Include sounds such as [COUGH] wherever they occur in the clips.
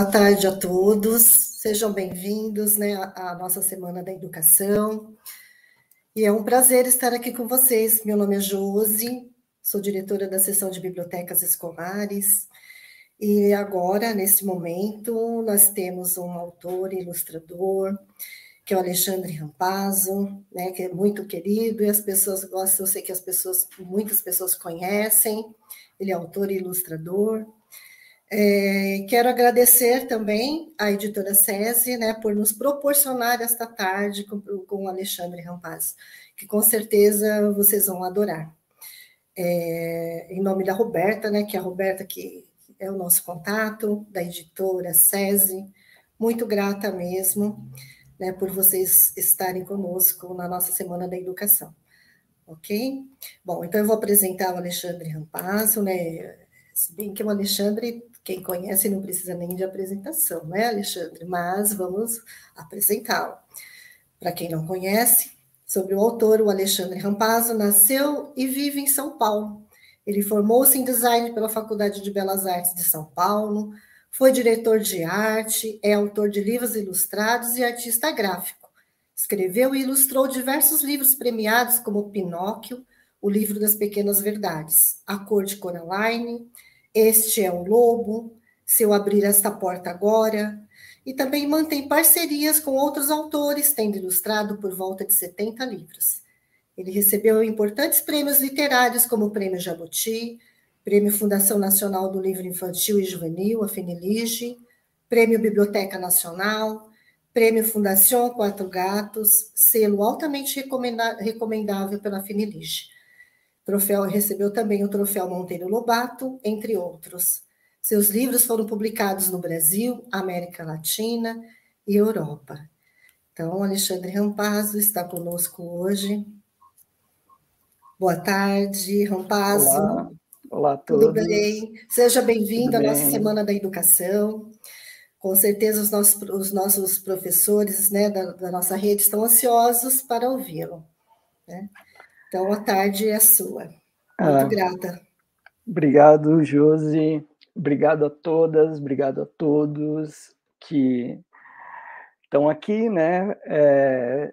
Boa tarde a todos. Sejam bem-vindos né, à nossa Semana da Educação. E é um prazer estar aqui com vocês. Meu nome é Josi, sou diretora da seção de bibliotecas escolares. E agora, nesse momento, nós temos um autor e ilustrador, que é o Alexandre Rampazzo, né, que é muito querido e as pessoas gostam, eu sei que as pessoas, muitas pessoas conhecem. Ele é autor e ilustrador. É, quero agradecer também à editora SESI né, por nos proporcionar esta tarde com, com o Alexandre Rampaz, que com certeza vocês vão adorar. É, em nome da Roberta, né, que é a Roberta que é o nosso contato, da editora SESI, muito grata mesmo né, por vocês estarem conosco na nossa Semana da Educação. Ok? Bom, então eu vou apresentar o Alexandre Rampazzo, né? Se bem que o Alexandre quem conhece não precisa nem de apresentação, né, Alexandre? Mas vamos apresentá-lo. Para quem não conhece, sobre o autor, o Alexandre Rampazzo nasceu e vive em São Paulo. Ele formou-se em design pela Faculdade de Belas Artes de São Paulo, foi diretor de arte, é autor de livros ilustrados e artista gráfico. Escreveu e ilustrou diversos livros premiados, como Pinóquio, O Livro das Pequenas Verdades, A Cor de Coraline, este é o Lobo, Se eu abrir esta porta agora, e também mantém parcerias com outros autores, tendo ilustrado por volta de 70 livros. Ele recebeu importantes prêmios literários, como o Prêmio Jabuti, Prêmio Fundação Nacional do Livro Infantil e Juvenil, a Fenilige, Prêmio Biblioteca Nacional, Prêmio Fundação Quatro Gatos, selo altamente recomendável pela Fenilige. Troféu recebeu também o troféu Monteiro Lobato, entre outros. Seus livros foram publicados no Brasil, América Latina e Europa. Então, Alexandre Rampazzo está conosco hoje. Boa tarde, Rampazzo. Olá, Olá a todos. Tudo bem? Seja bem-vindo à nossa Semana da Educação. Com certeza os nossos, os nossos professores né, da, da nossa rede estão ansiosos para ouvi-lo. Né? Então, a tarde é sua. Muito ah, grata. Obrigado, Josi. Obrigado a todas, obrigado a todos que estão aqui, né? É,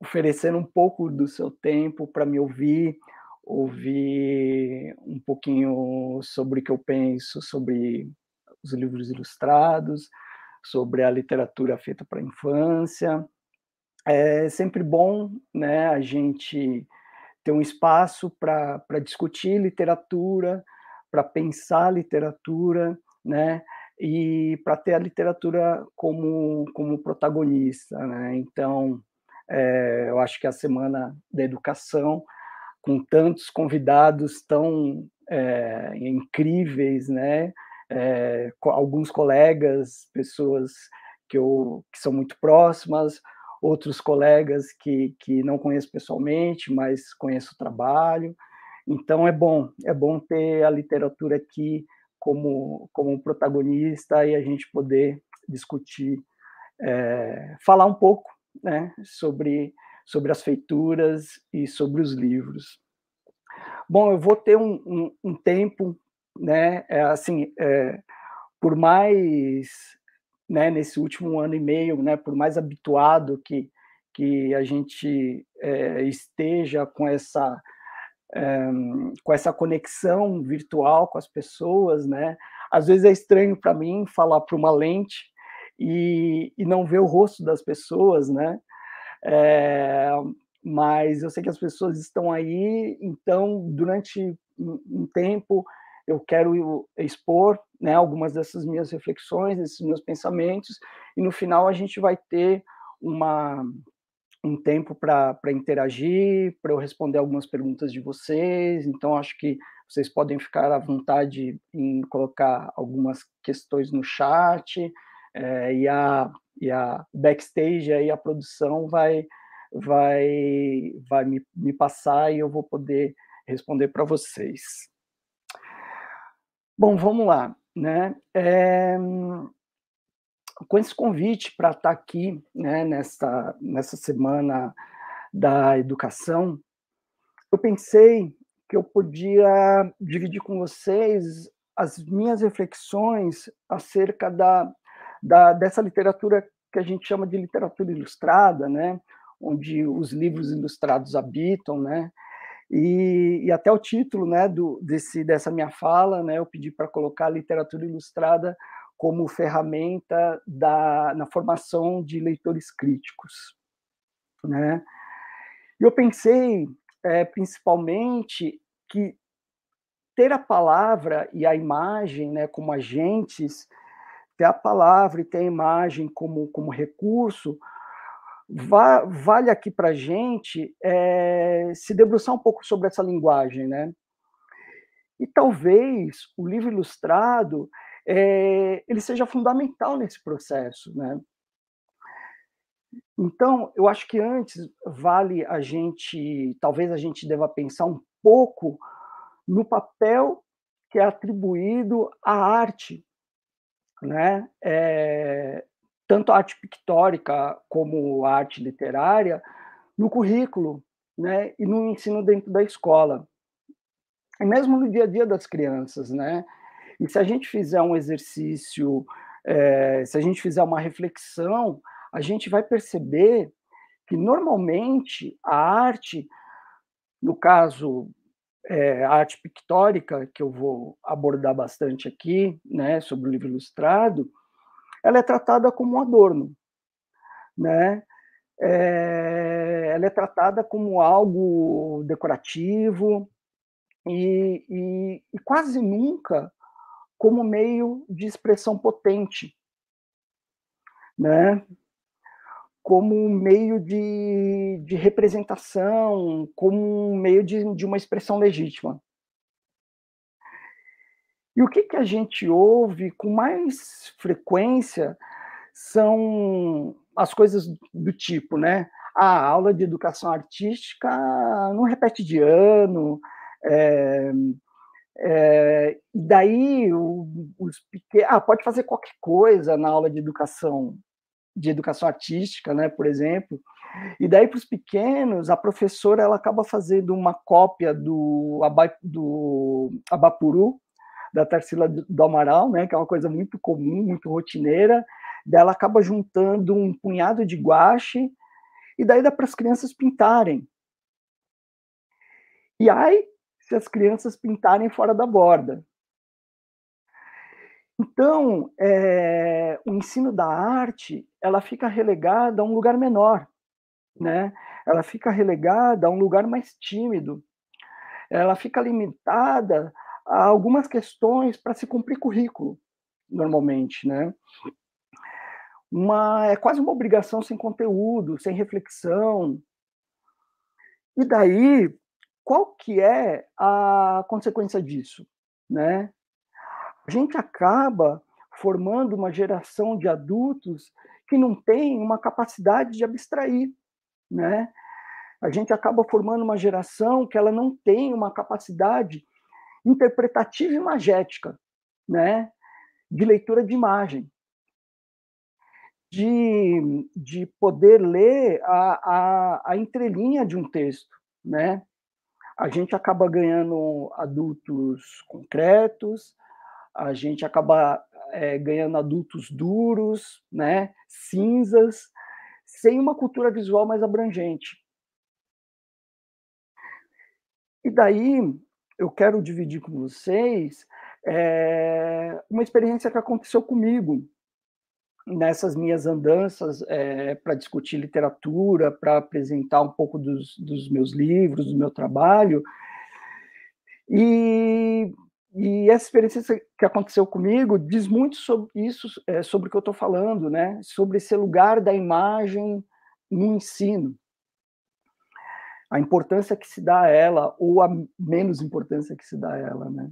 oferecendo um pouco do seu tempo para me ouvir, ouvir um pouquinho sobre o que eu penso sobre os livros ilustrados, sobre a literatura feita para a infância. É sempre bom, né, a gente ter um espaço para discutir literatura, para pensar literatura, né? E para ter a literatura como, como protagonista, né? Então, é, eu acho que a Semana da Educação, com tantos convidados tão é, incríveis, né? É, alguns colegas, pessoas que, eu, que são muito próximas, outros colegas que, que não conheço pessoalmente, mas conheço o trabalho. Então é bom, é bom ter a literatura aqui como, como protagonista e a gente poder discutir, é, falar um pouco né, sobre, sobre as feituras e sobre os livros. Bom, eu vou ter um, um, um tempo, né, é, assim, é, por mais né, nesse último ano e meio, né, por mais habituado que, que a gente é, esteja com essa é, com essa conexão virtual com as pessoas, né? Às vezes é estranho para mim falar para uma lente e, e, não ver o rosto das pessoas, né? É, mas eu sei que as pessoas estão aí, então durante um tempo eu quero expor né, algumas dessas minhas reflexões, esses meus pensamentos, e no final a gente vai ter uma, um tempo para interagir, para eu responder algumas perguntas de vocês, então acho que vocês podem ficar à vontade em colocar algumas questões no chat, é, e, a, e a backstage, aí a produção vai, vai, vai me, me passar e eu vou poder responder para vocês. Bom, vamos lá, né? É, com esse convite para estar tá aqui, né, nessa, nessa semana da educação, eu pensei que eu podia dividir com vocês as minhas reflexões acerca da, da, dessa literatura que a gente chama de literatura ilustrada, né? onde os livros ilustrados habitam, né? E, e até o título, né, do, desse, dessa minha fala, né, eu pedi para colocar a literatura ilustrada como ferramenta da, na formação de leitores críticos, né? Eu pensei, é, principalmente, que ter a palavra e a imagem, né, como agentes, ter a palavra e ter a imagem como, como recurso, va vale aqui para a gente é, se debruçar um pouco sobre essa linguagem, né? E talvez o livro ilustrado é, ele seja fundamental nesse processo, né? Então, eu acho que antes vale a gente, talvez a gente deva pensar um pouco no papel que é atribuído à arte, né? É, tanto a arte pictórica como a arte literária no currículo, né? E no ensino dentro da escola, e mesmo no dia a dia das crianças, né? E se a gente fizer um exercício, é, se a gente fizer uma reflexão, a gente vai perceber que normalmente a arte, no caso é, a arte pictórica, que eu vou abordar bastante aqui, né, sobre o livro ilustrado, ela é tratada como um adorno, né? É, ela é tratada como algo decorativo e, e, e quase nunca como meio de expressão potente, né? como um meio de, de representação, como um meio de, de uma expressão legítima. E o que, que a gente ouve com mais frequência são as coisas do tipo, né? A aula de educação artística não repete de ano, é, é, daí os pequenos, ah, pode fazer qualquer coisa na aula de educação de educação artística, né, por exemplo. E daí para os pequenos, a professora ela acaba fazendo uma cópia do, do Abapuru, da Tarsila do Amaral, né, que é uma coisa muito comum, muito rotineira. Ela acaba juntando um punhado de guache e daí dá para as crianças pintarem. E aí, se as crianças pintarem fora da borda. Então, é, o ensino da arte, ela fica relegada a um lugar menor, né? Ela fica relegada a um lugar mais tímido. Ela fica limitada algumas questões para se cumprir currículo, normalmente, né? Uma, é quase uma obrigação sem conteúdo, sem reflexão. E daí, qual que é a consequência disso, né? a gente acaba formando uma geração de adultos que não tem uma capacidade de abstrair, né? A gente acaba formando uma geração que ela não tem uma capacidade interpretativa e magética, né? De leitura de imagem, de, de poder ler a, a, a entrelinha de um texto, né? A gente acaba ganhando adultos concretos, a gente acaba é, ganhando adultos duros, né, cinzas, sem uma cultura visual mais abrangente. E daí eu quero dividir com vocês é, uma experiência que aconteceu comigo nessas minhas andanças é, para discutir literatura, para apresentar um pouco dos, dos meus livros, do meu trabalho. E e essa experiência que aconteceu comigo diz muito sobre isso, é, sobre o que eu estou falando, né? Sobre esse lugar da imagem no ensino, a importância que se dá a ela ou a menos importância que se dá a ela, né?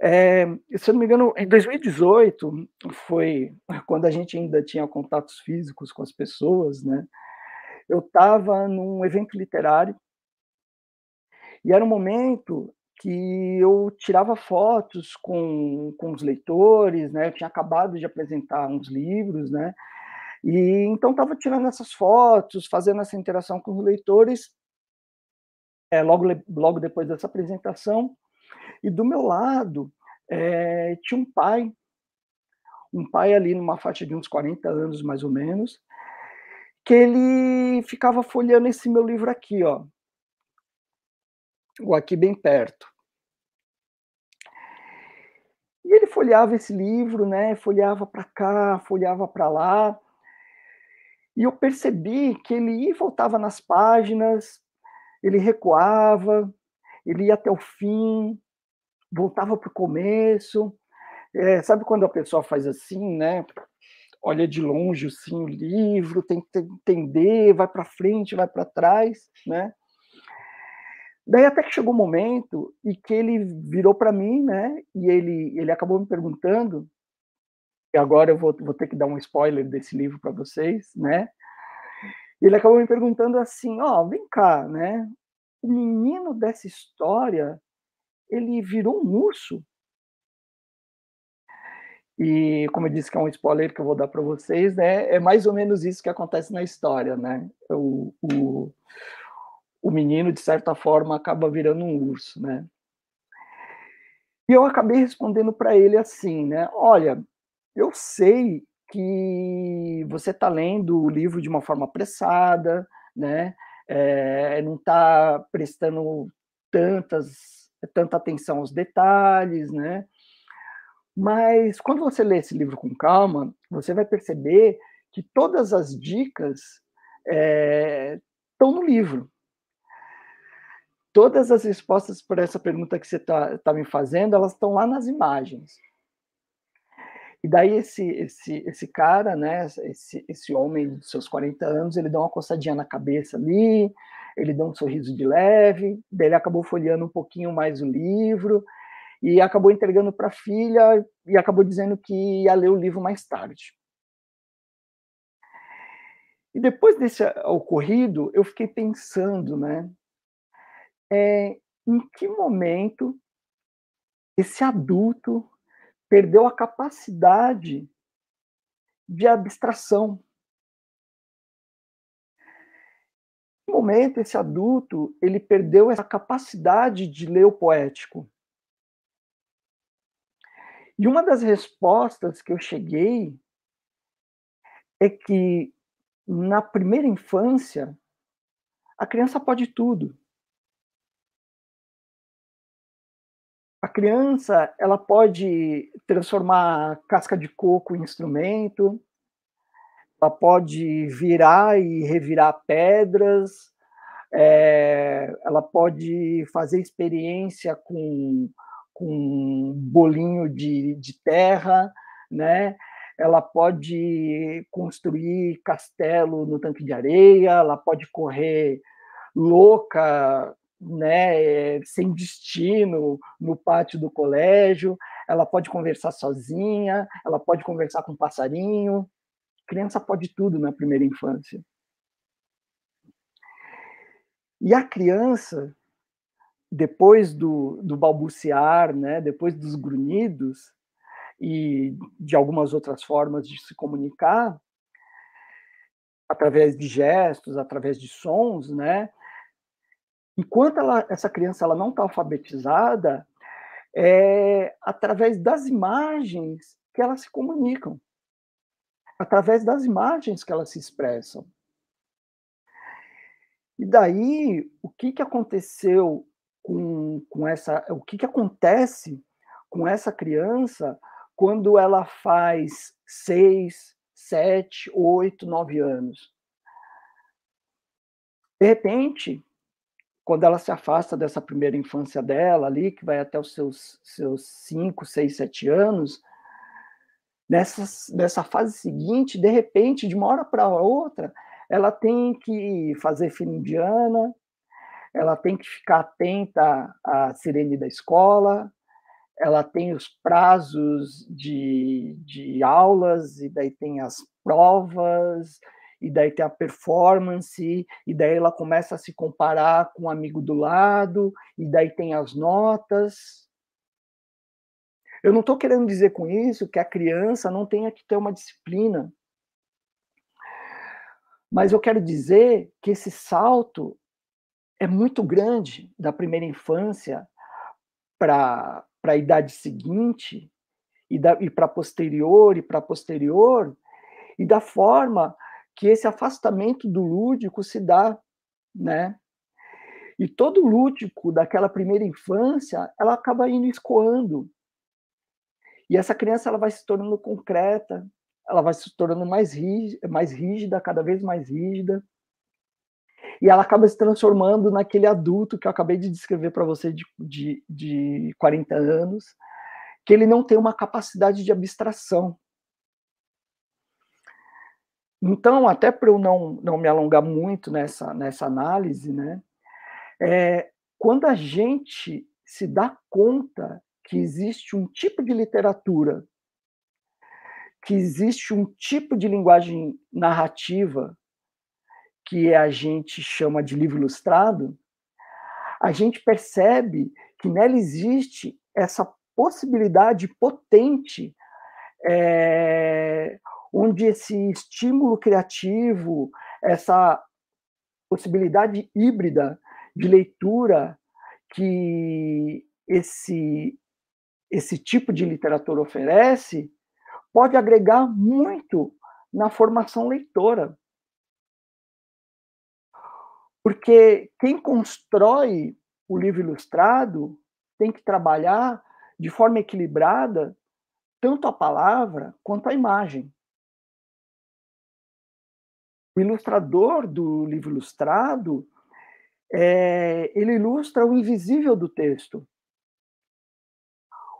É, se eu não me engano, em 2018 foi quando a gente ainda tinha contatos físicos com as pessoas, né? Eu estava num evento literário e era um momento que eu tirava fotos com, com os leitores, né? Eu tinha acabado de apresentar uns livros, né? E então estava tirando essas fotos, fazendo essa interação com os leitores, é, logo, logo depois dessa apresentação. E do meu lado é, tinha um pai, um pai ali numa faixa de uns 40 anos mais ou menos, que ele ficava folheando esse meu livro aqui, ó, o aqui bem perto. E ele folheava esse livro, né? Folheava para cá, folheava para lá. E eu percebi que ele ia e voltava nas páginas, ele recuava, ele ia até o fim, voltava para o começo. É, sabe quando a pessoa faz assim, né? Olha de longe assim, o livro, tem que entender, vai para frente, vai para trás, né? Daí até que chegou um momento e que ele virou para mim, né? E ele, ele acabou me perguntando, e agora eu vou, vou ter que dar um spoiler desse livro para vocês, né? Ele acabou me perguntando assim, ó, oh, vem cá, né? O menino dessa história, ele virou um urso. E como eu disse que é um spoiler que eu vou dar para vocês, né? É mais ou menos isso que acontece na história, né? O, o, o menino, de certa forma, acaba virando um urso, né? E eu acabei respondendo para ele assim, né? Olha, eu sei que você está lendo o livro de uma forma apressada, né? É, não está prestando tantas, tanta atenção aos detalhes, né? Mas quando você lê esse livro com calma, você vai perceber que todas as dicas é, estão no livro, todas as respostas para essa pergunta que você está tá me fazendo, elas estão lá nas imagens. E daí esse, esse, esse cara, né, esse, esse homem de seus 40 anos, ele dá uma coçadinha na cabeça ali, ele dá um sorriso de leve, daí ele acabou folheando um pouquinho mais o livro, e acabou entregando para a filha, e acabou dizendo que ia ler o livro mais tarde. E depois desse ocorrido, eu fiquei pensando, né, é, em que momento esse adulto perdeu a capacidade de abstração. Que momento esse adulto ele perdeu essa capacidade de ler o poético. E uma das respostas que eu cheguei é que na primeira infância a criança pode tudo. A criança ela pode transformar casca de coco em instrumento, ela pode virar e revirar pedras, é, ela pode fazer experiência com, com bolinho de, de terra, né? ela pode construir castelo no tanque de areia, ela pode correr louca né, sem destino no pátio do colégio, ela pode conversar sozinha, ela pode conversar com um passarinho. criança pode tudo na primeira infância. E a criança, depois do, do balbuciar, né, depois dos grunhidos e de algumas outras formas de se comunicar, através de gestos, através de sons, né, Enquanto ela, essa criança ela não está alfabetizada, é através das imagens que elas se comunicam, através das imagens que elas se expressam. E daí, o que, que aconteceu com, com essa. O que, que acontece com essa criança quando ela faz seis, sete, oito, nove anos? De repente, quando ela se afasta dessa primeira infância dela ali, que vai até os seus, seus cinco, seis, sete anos, nessa, nessa fase seguinte, de repente, de uma hora para outra, ela tem que fazer fila indiana, ela tem que ficar atenta à sirene da escola, ela tem os prazos de, de aulas, e daí tem as provas, e daí tem a performance, e daí ela começa a se comparar com o um amigo do lado, e daí tem as notas. Eu não estou querendo dizer com isso que a criança não tenha que ter uma disciplina, mas eu quero dizer que esse salto é muito grande da primeira infância para a idade seguinte, e, e para posterior, e para posterior, e da forma que esse afastamento do lúdico se dá, né? E todo lúdico daquela primeira infância, ela acaba indo escoando. E essa criança ela vai se tornando concreta, ela vai se tornando mais rígida, mais rígida, cada vez mais rígida. E ela acaba se transformando naquele adulto que eu acabei de descrever para você de, de, de 40 anos, que ele não tem uma capacidade de abstração. Então, até para eu não, não me alongar muito nessa, nessa análise, né, é, quando a gente se dá conta que existe um tipo de literatura, que existe um tipo de linguagem narrativa que a gente chama de livro ilustrado, a gente percebe que nela existe essa possibilidade potente, é, onde esse estímulo criativo, essa possibilidade híbrida de leitura que esse, esse tipo de literatura oferece pode agregar muito na formação leitora. Porque quem constrói o livro ilustrado tem que trabalhar de forma equilibrada tanto a palavra quanto a imagem. O ilustrador do livro ilustrado é, ele ilustra o invisível do texto.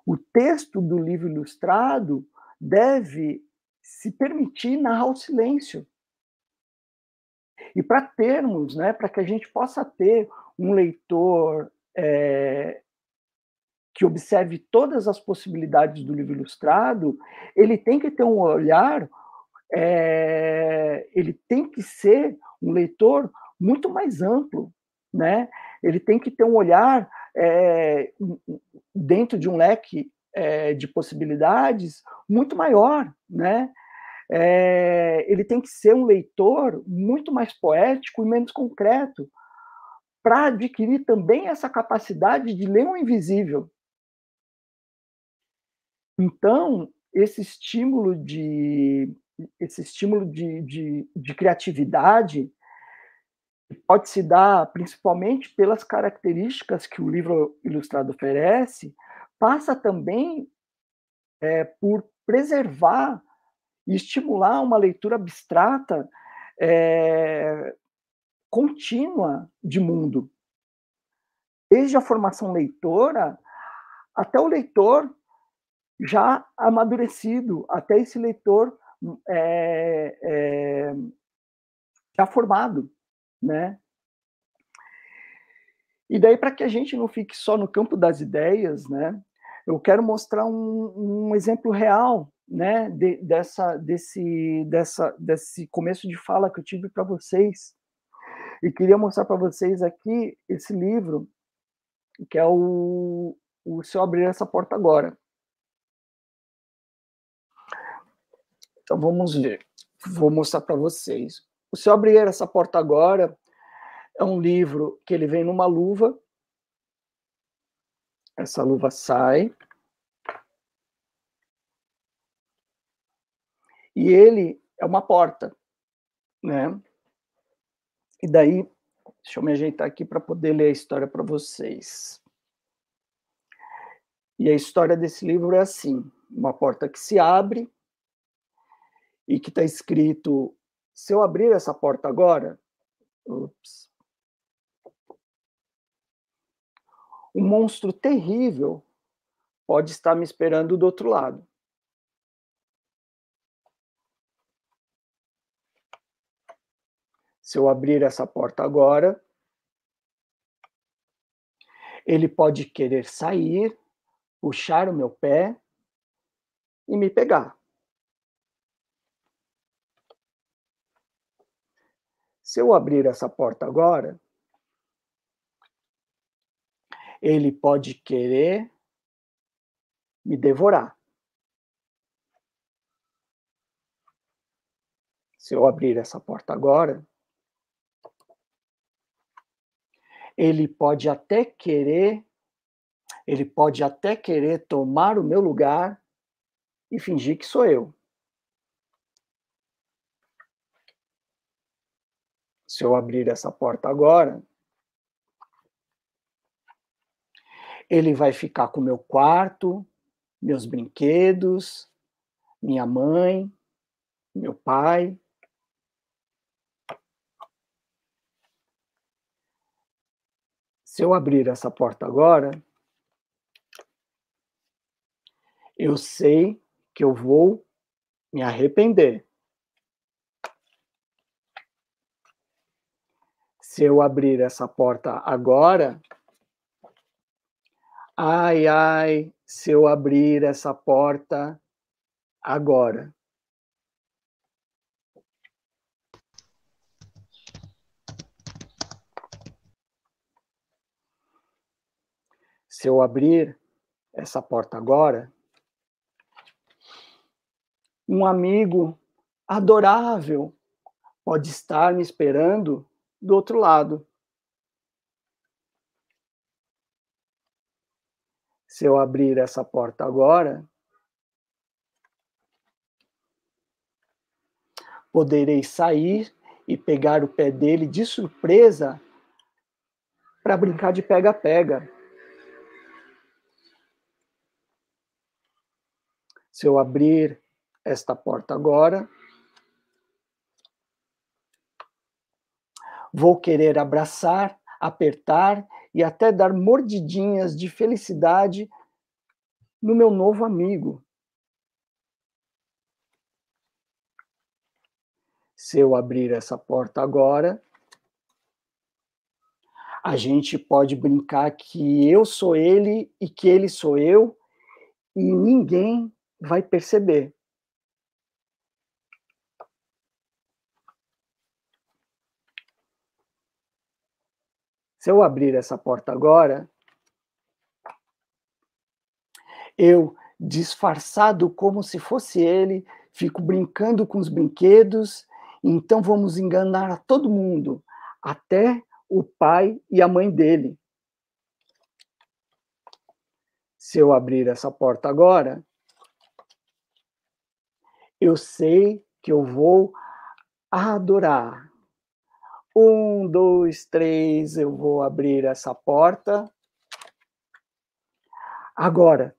O texto do livro ilustrado deve se permitir narrar o silêncio. E para termos, né, para que a gente possa ter um leitor é, que observe todas as possibilidades do livro ilustrado, ele tem que ter um olhar, é, ele tem que ser um leitor muito mais amplo, né? Ele tem que ter um olhar é, dentro de um leque é, de possibilidades muito maior, né? É, ele tem que ser um leitor muito mais poético e menos concreto para adquirir também essa capacidade de ler o invisível. Então, esse estímulo de esse estímulo de, de, de criatividade pode se dar principalmente pelas características que o livro ilustrado oferece, passa também é, por preservar e estimular uma leitura abstrata é, contínua de mundo. Desde a formação leitora até o leitor já amadurecido, até esse leitor é, é, já formado né? E daí, para que a gente não fique só no campo das ideias, né? Eu quero mostrar um, um exemplo real, né? De, dessa, desse, dessa, desse começo de fala que eu tive para vocês. E queria mostrar para vocês aqui esse livro, que é o, o Se Eu Abrir Essa Porta Agora. Então, vamos ver. Vou mostrar para vocês. O Eu Abrir Essa Porta Agora é um livro que ele vem numa luva. Essa luva sai. E ele é uma porta, né? E daí, deixa eu me ajeitar aqui para poder ler a história para vocês. E a história desse livro é assim: uma porta que se abre e que está escrito se eu abrir essa porta agora, ups, um monstro terrível pode estar me esperando do outro lado. Se eu abrir essa porta agora, ele pode querer sair, puxar o meu pé e me pegar. Se eu abrir essa porta agora, ele pode querer me devorar. Se eu abrir essa porta agora, ele pode até querer Ele pode até querer tomar o meu lugar e fingir que sou eu. Se eu abrir essa porta agora, ele vai ficar com meu quarto, meus brinquedos, minha mãe, meu pai. Se eu abrir essa porta agora, eu sei que eu vou me arrepender. Se eu abrir essa porta agora, ai, ai, se eu abrir essa porta agora. Se eu abrir essa porta agora, um amigo adorável pode estar me esperando do outro lado. Se eu abrir essa porta agora, poderei sair e pegar o pé dele de surpresa para brincar de pega-pega. Se eu abrir esta porta agora. Vou querer abraçar, apertar e até dar mordidinhas de felicidade no meu novo amigo. Se eu abrir essa porta agora, a gente pode brincar que eu sou ele e que ele sou eu, e ninguém vai perceber. Se eu abrir essa porta agora, eu, disfarçado como se fosse ele, fico brincando com os brinquedos, então vamos enganar a todo mundo, até o pai e a mãe dele. Se eu abrir essa porta agora, eu sei que eu vou adorar um, dois, três, eu vou abrir essa porta. Agora.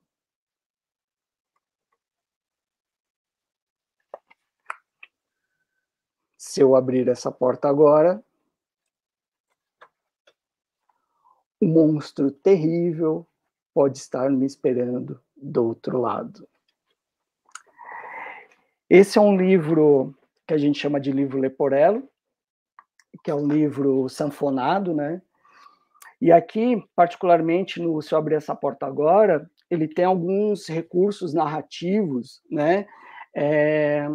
Se eu abrir essa porta agora, um monstro terrível pode estar me esperando do outro lado. Esse é um livro que a gente chama de livro Leporello, que é o livro sanfonado, né? E aqui, particularmente no Se Eu Abrir Essa Porta Agora, ele tem alguns recursos narrativos, né? É,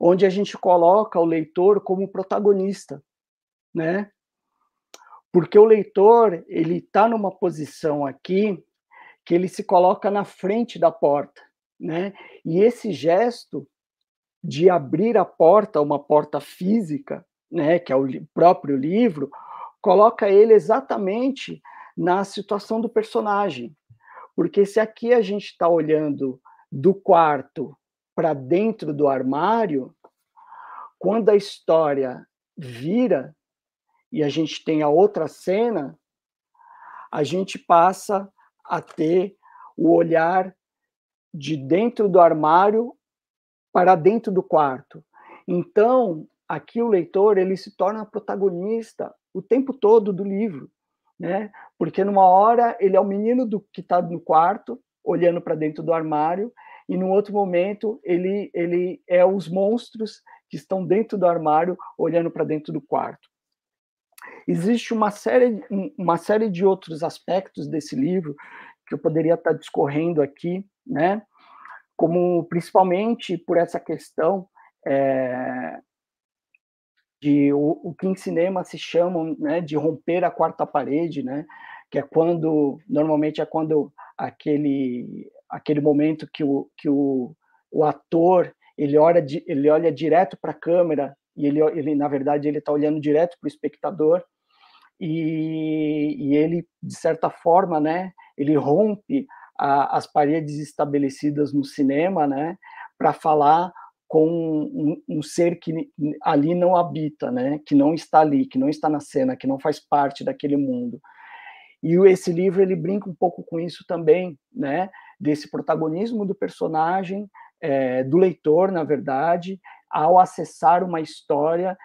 onde a gente coloca o leitor como protagonista, né? Porque o leitor, ele está numa posição aqui que ele se coloca na frente da porta, né? E esse gesto de abrir a porta, uma porta física, né, que é o próprio livro, coloca ele exatamente na situação do personagem. Porque se aqui a gente está olhando do quarto para dentro do armário, quando a história vira e a gente tem a outra cena, a gente passa a ter o olhar de dentro do armário para dentro do quarto. Então, aqui o leitor ele se torna protagonista o tempo todo do livro, né? Porque numa hora ele é o menino do que está no quarto, olhando para dentro do armário, e no outro momento ele ele é os monstros que estão dentro do armário, olhando para dentro do quarto. Existe uma série uma série de outros aspectos desse livro que eu poderia estar discorrendo aqui, né? Como principalmente por essa questão é, de o, o, que em cinema se chama né, de romper a quarta parede, né, que é quando normalmente é quando aquele aquele momento que o, que o, o ator ele olha ele olha direto para a câmera e ele, ele na verdade ele está olhando direto para o espectador e, e ele, de certa forma, né, ele rompe a, as paredes estabelecidas no cinema, né, para falar com um, um, ser que ali não habita, né, que não está ali, que não está na cena, que não faz parte daquele mundo. E esse livro ele brinca um pouco com isso também, né, desse protagonismo do personagem, é, do leitor, na verdade, ao acessar uma história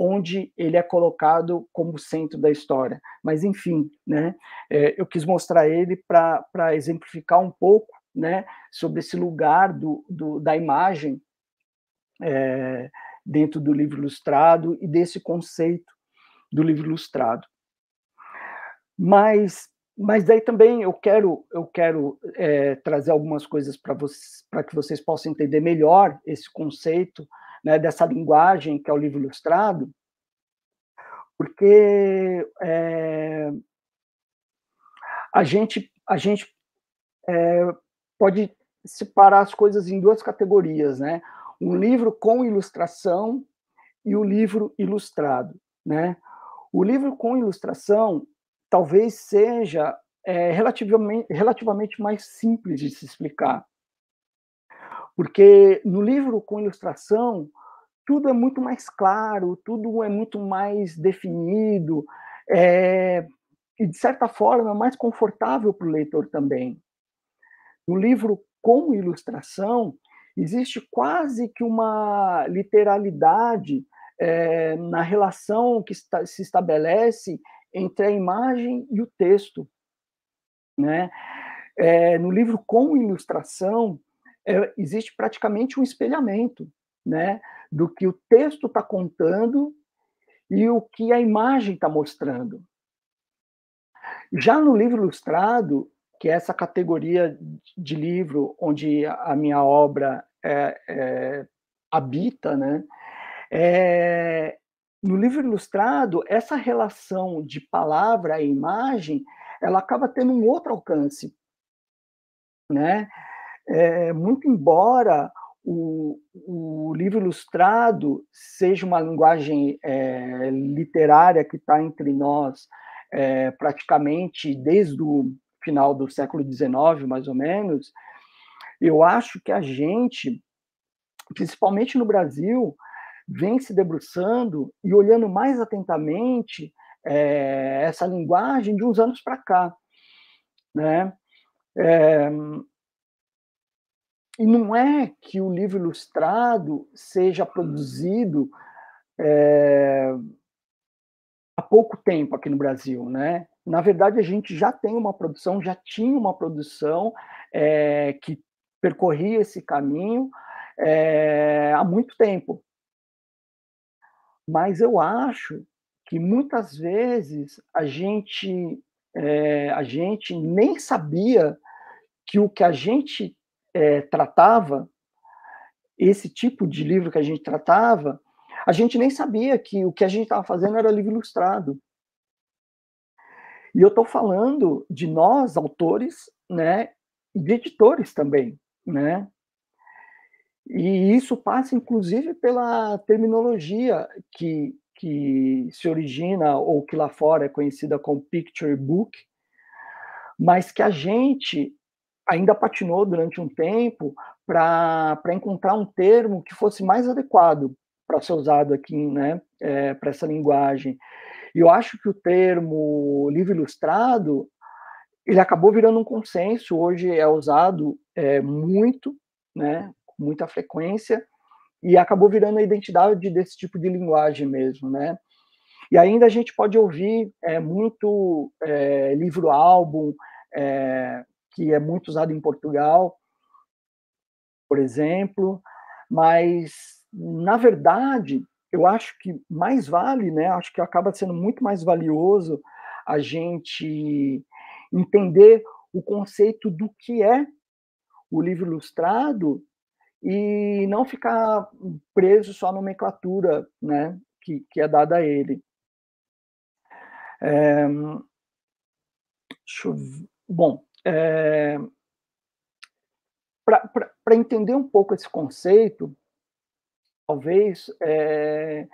onde ele é colocado como centro da história. Mas, enfim, né, é, eu quis mostrar ele para exemplificar um pouco né, sobre esse lugar do, do da imagem é, dentro do livro ilustrado e desse conceito do livro ilustrado. Mas, mas daí também eu quero, eu quero é, trazer algumas coisas para que vocês possam entender melhor esse conceito né, dessa linguagem que é o livro ilustrado, porque é, a gente, a gente é, pode separar as coisas em duas categorias, né? Um livro com ilustração e o livro ilustrado, né? O livro com ilustração talvez seja é, relativamente, relativamente mais simples de se explicar, porque no livro com ilustração, tudo é muito mais claro, tudo é muito mais definido, é, e de certa forma é mais confortável para o leitor também. No livro com ilustração, existe quase que uma literalidade é, na relação que está, se estabelece entre a imagem e o texto. Né? É, no livro com ilustração, é, existe praticamente um espelhamento né, do que o texto está contando e o que a imagem está mostrando. Já no livro ilustrado, que é essa categoria de livro onde a minha obra é, é, habita, né? É, no livro ilustrado, essa relação de palavra e imagem, ela acaba tendo um outro alcance, né? é, muito embora o, o, livro ilustrado seja uma linguagem é, literária que está entre nós é, praticamente desde o final do século XIX, mais ou menos, eu acho que a gente, principalmente no Brasil, vem se debruçando e olhando mais atentamente é, essa linguagem de uns anos para cá, né? É, e não é que o livro ilustrado seja produzido é, há pouco tempo aqui no Brasil, né? Na verdade, a gente já tem uma produção, já tinha uma produção é, que percorria esse caminho é, há muito tempo. Mas eu acho que muitas vezes a gente é, a gente nem sabia que o que a gente é, tratava, esse tipo de livro que a gente tratava, a gente nem sabia que o que a gente estava fazendo era livro ilustrado. E eu estou falando de nós, autores, né, e de editores também, né? E isso passa, inclusive, pela terminologia que, que se origina, ou que lá fora é conhecida como picture book, mas que a gente ainda patinou durante um tempo para encontrar um termo que fosse mais adequado para ser usado aqui, né, é, para essa linguagem. E eu acho que o termo livro ilustrado ele acabou virando um consenso, hoje é usado é, muito, né, com muita frequência, e acabou virando a identidade desse tipo de linguagem mesmo, né. E ainda a gente pode ouvir é, muito é, livro-álbum, é, que é muito usado em Portugal, por exemplo, mas na verdade eu acho que mais vale, né? Acho que acaba sendo muito mais valioso a gente entender o conceito do que é o livro ilustrado e não ficar preso só à nomenclatura, né? Que, que é dada a ele. É, eu, bom, é, Para entender um pouco esse conceito, talvez é,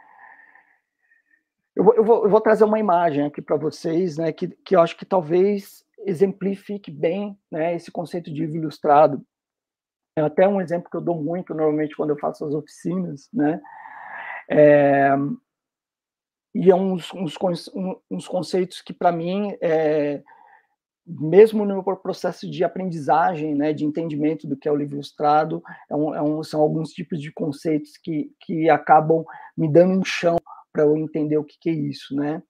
Eu vou, eu vou, eu vou trazer uma imagem aqui para vocês, né, que, que eu acho que talvez exemplifique bem né, esse conceito de ilustrado. É até um exemplo que eu dou muito normalmente quando eu faço as oficinas, né? É, e é uns, uns, uns conceitos que, para mim, é, mesmo no meu processo de aprendizagem, né, de entendimento do que é o livro ilustrado, é um, é um, são alguns tipos de conceitos que, que acabam me dando um chão para eu entender o que, que é isso, né?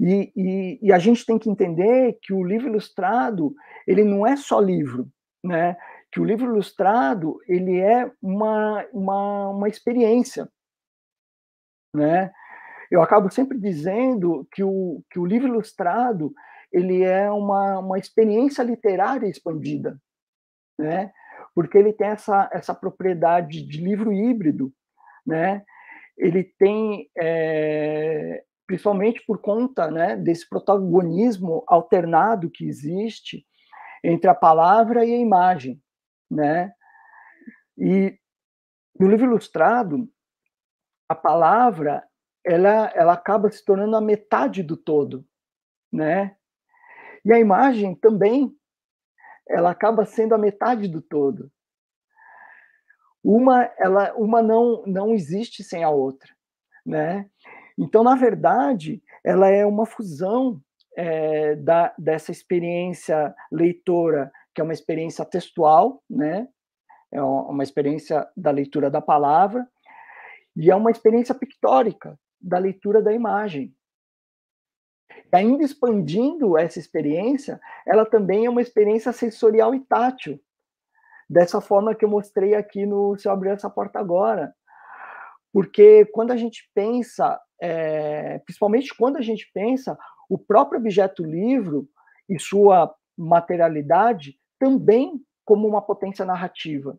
E, e, e, a gente tem que entender que o livro ilustrado ele não é só livro, né? Que o livro ilustrado ele é uma, uma, uma experiência, né? Eu acabo sempre dizendo que o, que o livro ilustrado ele é uma, uma experiência literária expandida, né? Porque ele tem essa, essa propriedade de livro híbrido, né? Ele tem é, principalmente por conta né, desse protagonismo alternado que existe entre a palavra e a imagem, né? E no livro ilustrado, a palavra ela, ela acaba se tornando a metade do todo, né? E a imagem também, ela acaba sendo a metade do todo. Uma, ela, uma não, não existe sem a outra, né? Então, na verdade, ela é uma fusão é, da, dessa experiência leitora, que é uma experiência textual, né? é uma experiência da leitura da palavra, e é uma experiência pictórica, da leitura da imagem. E ainda expandindo essa experiência, ela também é uma experiência sensorial e tátil, dessa forma que eu mostrei aqui no Se Eu Abrir Essa Porta Agora. Porque quando a gente pensa é, principalmente quando a gente pensa o próprio objeto livro e sua materialidade também como uma potência narrativa.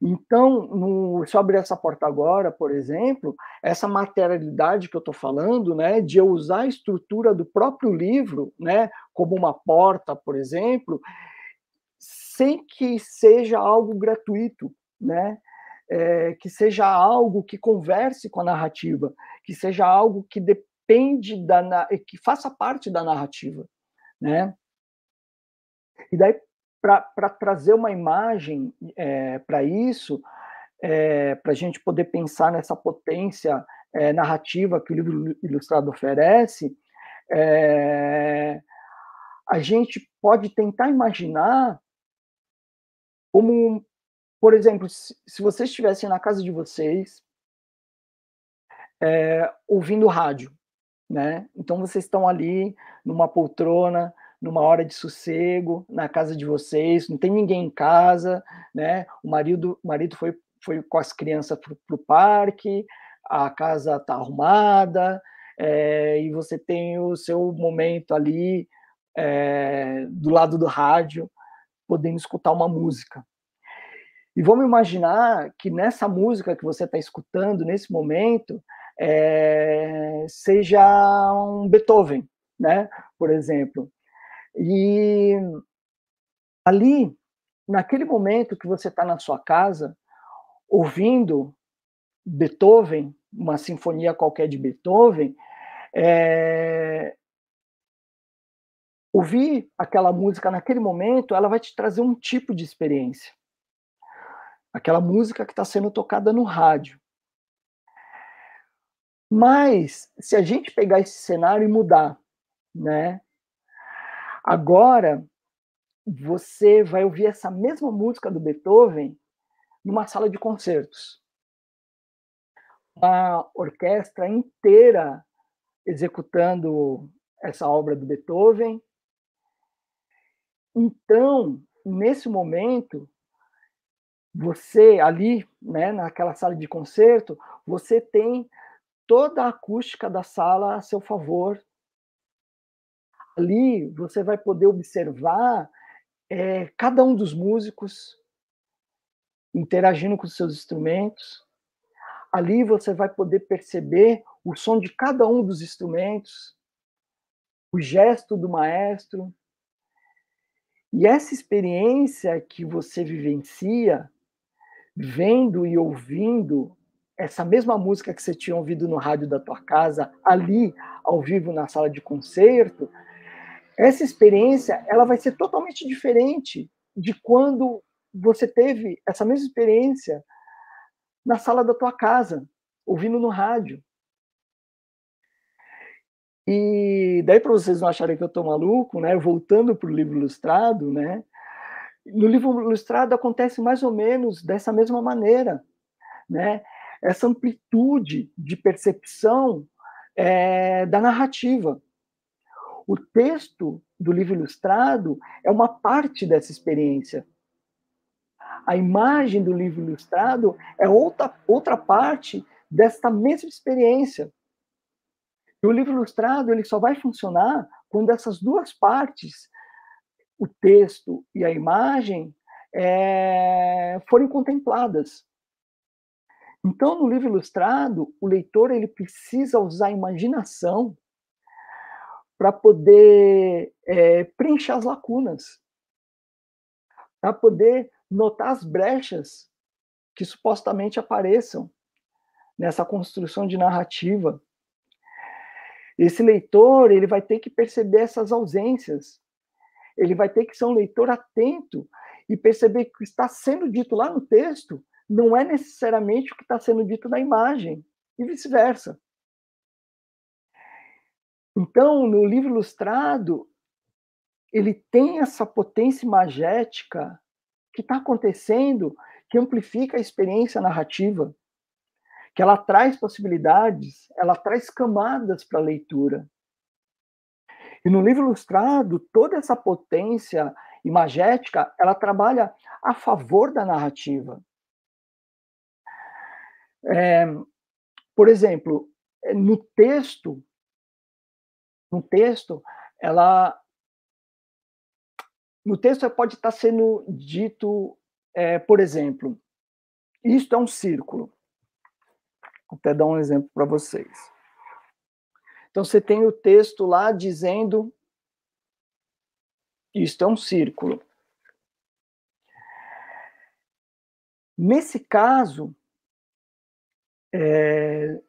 Então, no, abrir essa porta agora, por exemplo, essa materialidade que eu estou falando, né, de eu usar a estrutura do próprio livro, né, como uma porta, por exemplo, sem que seja algo gratuito, né, é, que seja algo que converse com a narrativa, que seja algo que depende da que faça parte da narrativa, né? E daí para trazer uma imagem é, para isso, é, para a gente poder pensar nessa potência é, narrativa que o livro ilustrado oferece, é, a gente pode tentar imaginar como por exemplo, se, se vocês estivessem na casa de vocês, é, ouvindo rádio, né? Então vocês estão ali numa poltrona, numa hora de sossego, na casa de vocês, não tem ninguém em casa, né? O marido, o marido foi, foi com as crianças para o parque, a casa está arrumada, é, e você tem o seu momento ali é, do lado do rádio, podendo escutar uma música, e vamos imaginar que nessa música que você está escutando nesse momento é, seja um Beethoven, né? Por exemplo. E ali, naquele momento que você está na sua casa, ouvindo Beethoven, uma sinfonia qualquer de Beethoven, é, ouvir aquela música naquele momento, ela vai te trazer um tipo de experiência aquela música que está sendo tocada no rádio. Mas se a gente pegar esse cenário e mudar, né? Agora você vai ouvir essa mesma música do Beethoven numa sala de concertos. Uma orquestra inteira executando essa obra do Beethoven. Então, nesse momento, você ali, né, naquela sala de concerto, você tem toda a acústica da sala a seu favor. Ali você vai poder observar é, cada um dos músicos interagindo com seus instrumentos. Ali você vai poder perceber o som de cada um dos instrumentos, o gesto do maestro. E essa experiência que você vivencia, vendo e ouvindo essa mesma música que você tinha ouvido no rádio da tua casa, ali, ao vivo, na sala de concerto, essa experiência ela vai ser totalmente diferente de quando você teve essa mesma experiência na sala da tua casa, ouvindo no rádio. E daí, para vocês não acharem que eu estou maluco, né, voltando para o livro ilustrado, né, no livro ilustrado acontece mais ou menos dessa mesma maneira, né, essa amplitude de percepção é, da narrativa. O texto do livro ilustrado é uma parte dessa experiência. A imagem do livro ilustrado é outra, outra parte desta mesma experiência. E o livro ilustrado ele só vai funcionar quando essas duas partes, o texto e a imagem, é, forem contempladas. Então, no livro ilustrado, o leitor ele precisa usar a imaginação para poder é, preencher as lacunas, para poder notar as brechas que supostamente apareçam nessa construção de narrativa. Esse leitor ele vai ter que perceber essas ausências, ele vai ter que ser um leitor atento e perceber que o que está sendo dito lá no texto não é necessariamente o que está sendo dito na imagem, e vice-versa. Então, no livro ilustrado, ele tem essa potência imagética que está acontecendo, que amplifica a experiência narrativa, que ela traz possibilidades, ela traz camadas para a leitura. E no livro ilustrado, toda essa potência imagética, ela trabalha a favor da narrativa. É, por exemplo, no texto, no texto, ela no texto pode estar sendo dito, é, por exemplo, isto é um círculo. Vou até dar um exemplo para vocês. Então você tem o texto lá dizendo isto é um círculo. Nesse caso, é,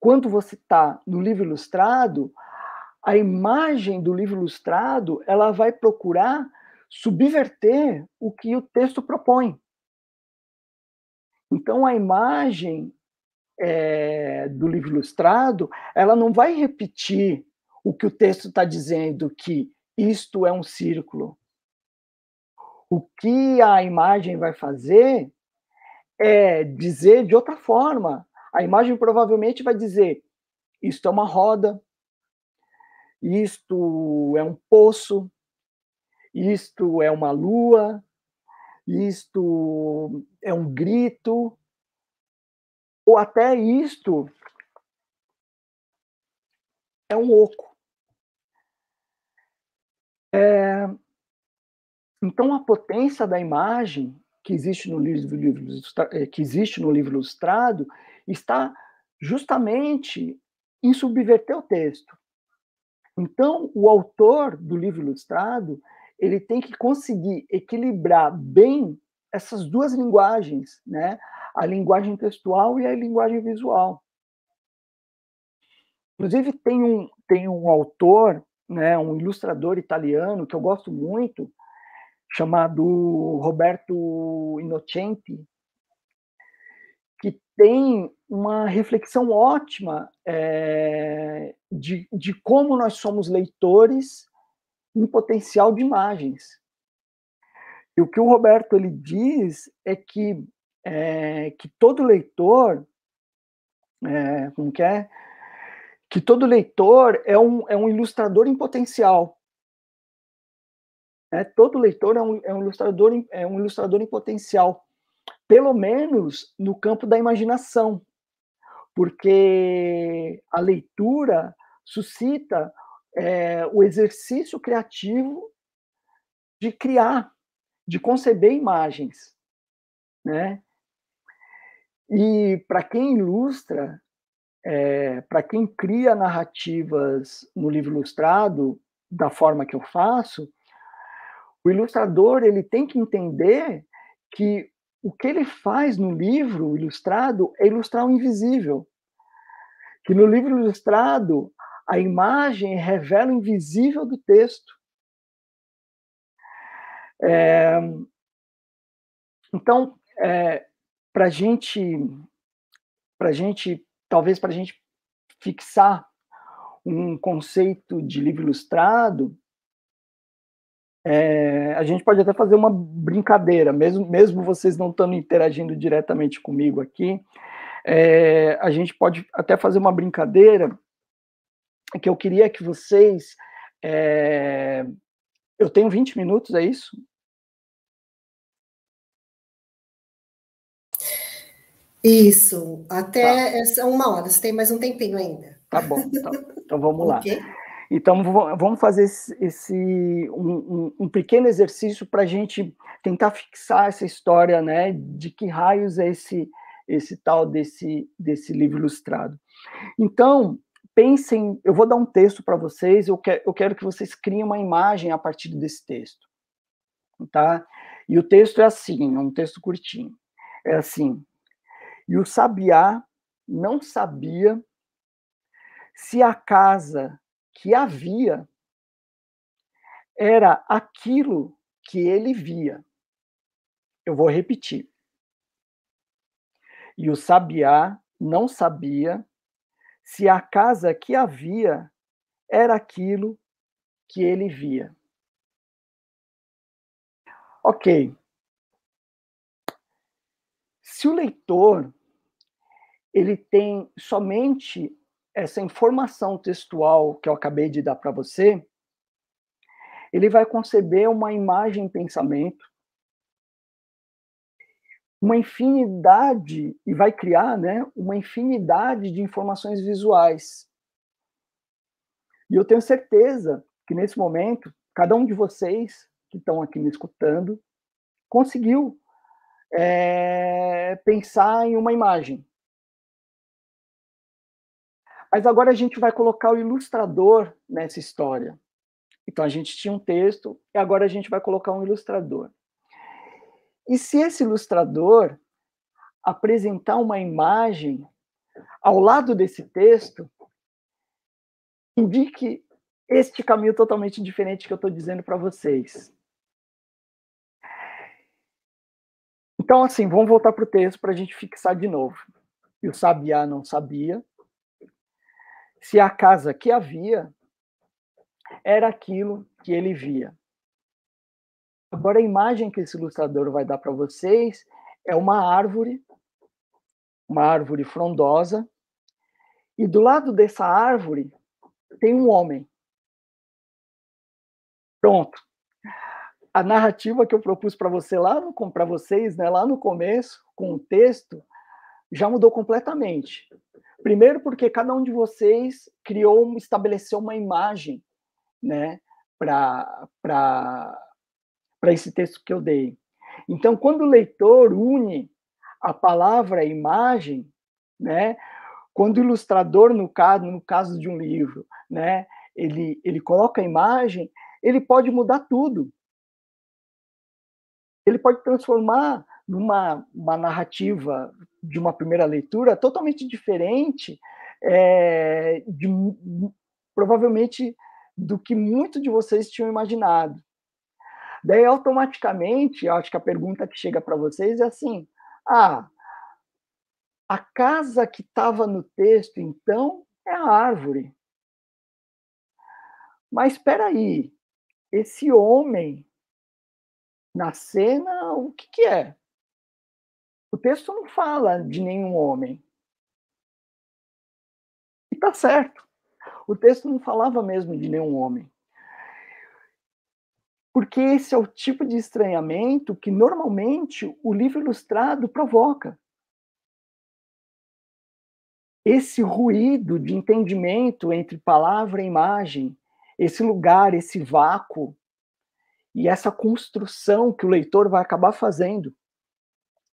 quando você está no livro ilustrado, a imagem do livro ilustrado ela vai procurar subverter o que o texto propõe. Então, a imagem é, do livro ilustrado ela não vai repetir o que o texto está dizendo, que isto é um círculo. O que a imagem vai fazer é dizer de outra forma. A imagem provavelmente vai dizer: isto é uma roda, isto é um poço, isto é uma lua, isto é um grito, ou até isto é um oco. É, então a potência da imagem que existe no livro, livro eh, que existe no livro ilustrado está justamente em subverter o texto. Então, o autor do livro ilustrado, ele tem que conseguir equilibrar bem essas duas linguagens, né? A linguagem textual e a linguagem visual. Inclusive tem um tem um autor, né, um ilustrador italiano que eu gosto muito, chamado Roberto Innocenti, tem uma reflexão ótima é, de, de como nós somos leitores em potencial de imagens. E o que o Roberto ele diz é que, é, que todo leitor, é, como que é? Que todo leitor é um, é um ilustrador em potencial. É, todo leitor é um, é um ilustrador é um ilustrador em potencial, pelo menos no campo da imaginação, porque a leitura suscita é, o exercício criativo de criar, de conceber imagens, né? E para quem ilustra, é, para quem cria narrativas no livro ilustrado da forma que eu faço, o ilustrador ele tem que entender que o que ele faz no livro ilustrado é ilustrar o invisível. Que no livro ilustrado, a imagem revela o invisível do texto. É, então, é, para gente, para gente, talvez para gente fixar um conceito de livro ilustrado, é, a gente pode até fazer uma brincadeira, mesmo, mesmo vocês não estando interagindo diretamente comigo aqui, é, a gente pode até fazer uma brincadeira que eu queria que vocês. É, eu tenho 20 minutos, é isso? Isso, até tá. uma hora, você tem mais um tempinho ainda. Tá bom, então, então vamos lá. okay. Então, vamos fazer esse, um, um, pequeno exercício para a gente tentar fixar essa história, né, de que raios é esse, esse tal desse, desse livro ilustrado. Então, pensem, eu vou dar um texto para vocês, eu, quero eu quero que vocês criem uma imagem a partir desse texto, tá? E o texto é assim, é um texto curtinho. É assim, e o sabiá não sabia se a casa que havia era aquilo que ele via. Eu vou repetir. E o sabiá não sabia se a casa que havia era aquilo que ele via. Ok. Se o leitor ele tem somente essa informação textual que eu acabei de dar para você, ele vai conceber uma imagem em pensamento, uma infinidade, e vai criar né, uma infinidade de informações visuais. E eu tenho certeza que nesse momento, cada um de vocês que estão aqui me escutando conseguiu é, pensar em uma imagem. Mas agora a gente vai colocar o ilustrador nessa história. Então a gente tinha um texto e agora a gente vai colocar um ilustrador. E se esse ilustrador apresentar uma imagem ao lado desse texto, indique este caminho totalmente diferente que eu estou dizendo para vocês. Então, assim, vamos voltar para o texto para a gente fixar de novo. E o sabiá não sabia, se a casa que havia era aquilo que ele via. Agora, a imagem que esse ilustrador vai dar para vocês é uma árvore, uma árvore frondosa, e do lado dessa árvore tem um homem. Pronto. A narrativa que eu propus para você lá para vocês, né, lá no começo, com o texto, já mudou completamente. Primeiro, porque cada um de vocês criou, estabeleceu uma imagem, né, para esse texto que eu dei. Então, quando o leitor une a palavra a imagem, né, quando o ilustrador, no caso, no caso de um livro, né, ele, ele coloca a imagem, ele pode mudar tudo. Ele pode transformar numa uma narrativa de uma primeira leitura totalmente diferente, é, de, provavelmente do que muito de vocês tinham imaginado. Daí, automaticamente, acho que a pergunta que chega para vocês é assim: ah, a casa que estava no texto, então, é a árvore. Mas espera aí, esse homem na cena, o que, que é? O texto não fala de nenhum homem. E tá certo. O texto não falava mesmo de nenhum homem. Porque esse é o tipo de estranhamento que normalmente o livro ilustrado provoca. Esse ruído de entendimento entre palavra e imagem, esse lugar, esse vácuo, e essa construção que o leitor vai acabar fazendo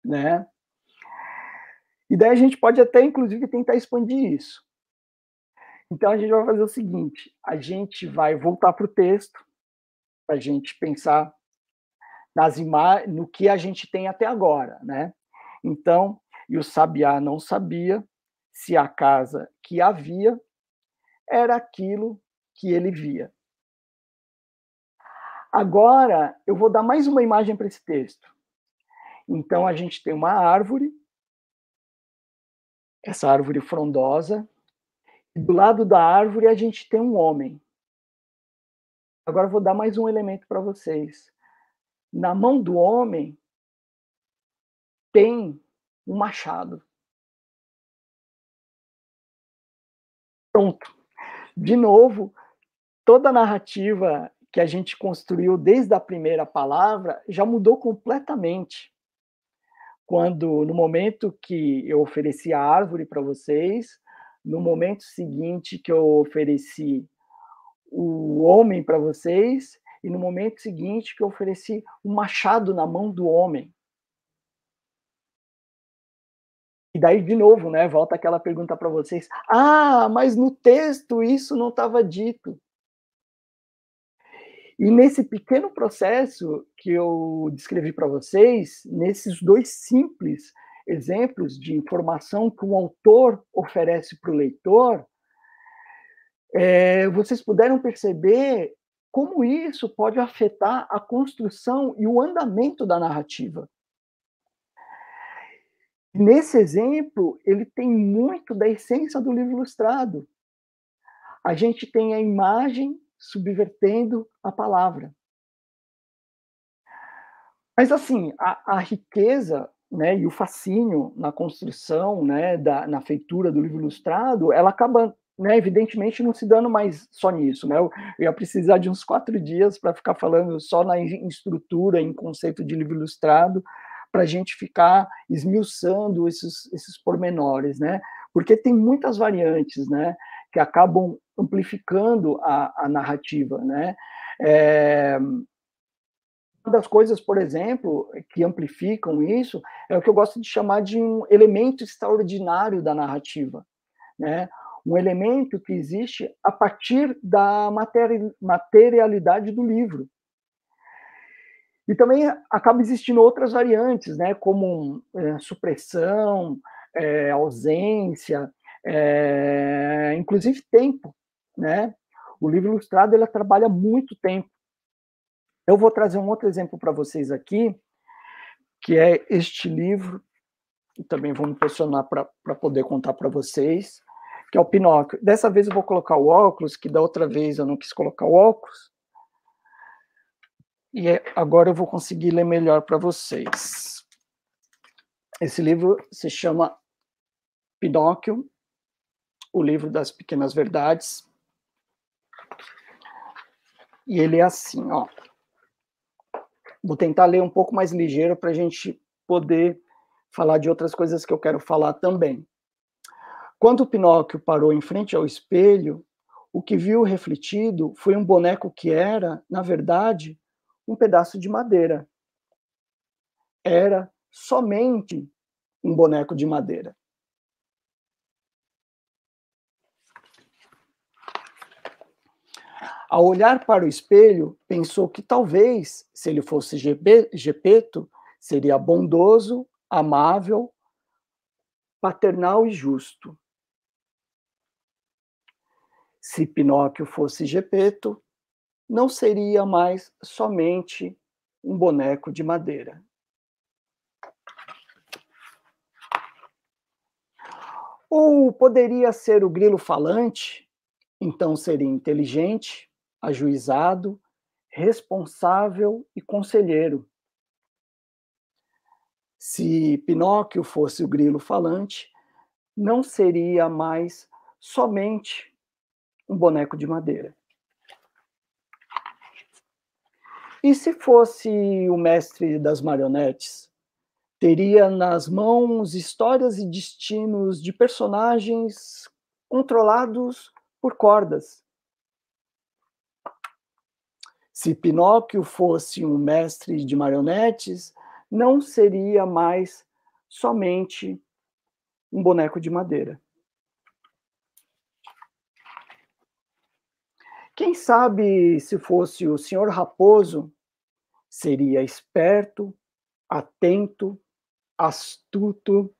né? E daí a gente pode até, inclusive, tentar expandir isso. Então a gente vai fazer o seguinte: a gente vai voltar para o texto, para a gente pensar nas no que a gente tem até agora, né? Então, e o sabiá não sabia se a casa que havia era aquilo que ele via. Agora, eu vou dar mais uma imagem para esse texto. Então, a gente tem uma árvore, essa árvore frondosa, e do lado da árvore a gente tem um homem. Agora, vou dar mais um elemento para vocês. Na mão do homem tem um machado. Pronto. De novo, toda a narrativa que a gente construiu desde a primeira palavra já mudou completamente. Quando, no momento que eu ofereci a árvore para vocês, no momento seguinte que eu ofereci o homem para vocês, e no momento seguinte que eu ofereci o machado na mão do homem. E daí, de novo, né, volta aquela pergunta para vocês: ah, mas no texto isso não estava dito. E nesse pequeno processo que eu descrevi para vocês, nesses dois simples exemplos de informação que o autor oferece para o leitor, é, vocês puderam perceber como isso pode afetar a construção e o andamento da narrativa. Nesse exemplo, ele tem muito da essência do livro ilustrado. A gente tem a imagem subvertendo a palavra. Mas, assim, a, a riqueza né, e o fascínio na construção, né, da, na feitura do livro ilustrado, ela acaba, né, evidentemente, não se dando mais só nisso. Né? Eu, eu ia precisar de uns quatro dias para ficar falando só na em estrutura, em conceito de livro ilustrado, para a gente ficar esmiuçando esses, esses pormenores, né? Porque tem muitas variantes, né? Que acabam amplificando a, a narrativa, né? É, uma das coisas, por exemplo, que amplificam isso é o que eu gosto de chamar de um elemento extraordinário da narrativa, né? Um elemento que existe a partir da materialidade do livro. E também acaba existindo outras variantes, né? Como é, supressão, é, ausência, é, inclusive tempo, né? O livro ilustrado ele trabalha muito tempo. Eu vou trazer um outro exemplo para vocês aqui, que é este livro, e também vou me posicionar para poder contar para vocês, que é o Pinóquio. Dessa vez eu vou colocar o óculos, que da outra vez eu não quis colocar o óculos. E é, agora eu vou conseguir ler melhor para vocês. Esse livro se chama Pinóquio, o livro das pequenas verdades. E ele é assim, ó. Vou tentar ler um pouco mais ligeiro para a gente poder falar de outras coisas que eu quero falar também. Quando o Pinóquio parou em frente ao espelho, o que viu refletido foi um boneco que era, na verdade, um pedaço de madeira. Era somente um boneco de madeira. Ao olhar para o espelho, pensou que talvez, se ele fosse Gepeto, seria bondoso, amável, paternal e justo. Se Pinóquio fosse Gepeto, não seria mais somente um boneco de madeira. Ou poderia ser o grilo falante, então seria inteligente, ajuizado, responsável e conselheiro. Se Pinóquio fosse o grilo falante, não seria mais somente um boneco de madeira. E se fosse o mestre das marionetes? Teria nas mãos histórias e destinos de personagens controlados por cordas, se Pinóquio fosse um mestre de marionetes, não seria mais somente um boneco de madeira. Quem sabe se fosse o senhor Raposo, seria esperto, atento, astuto.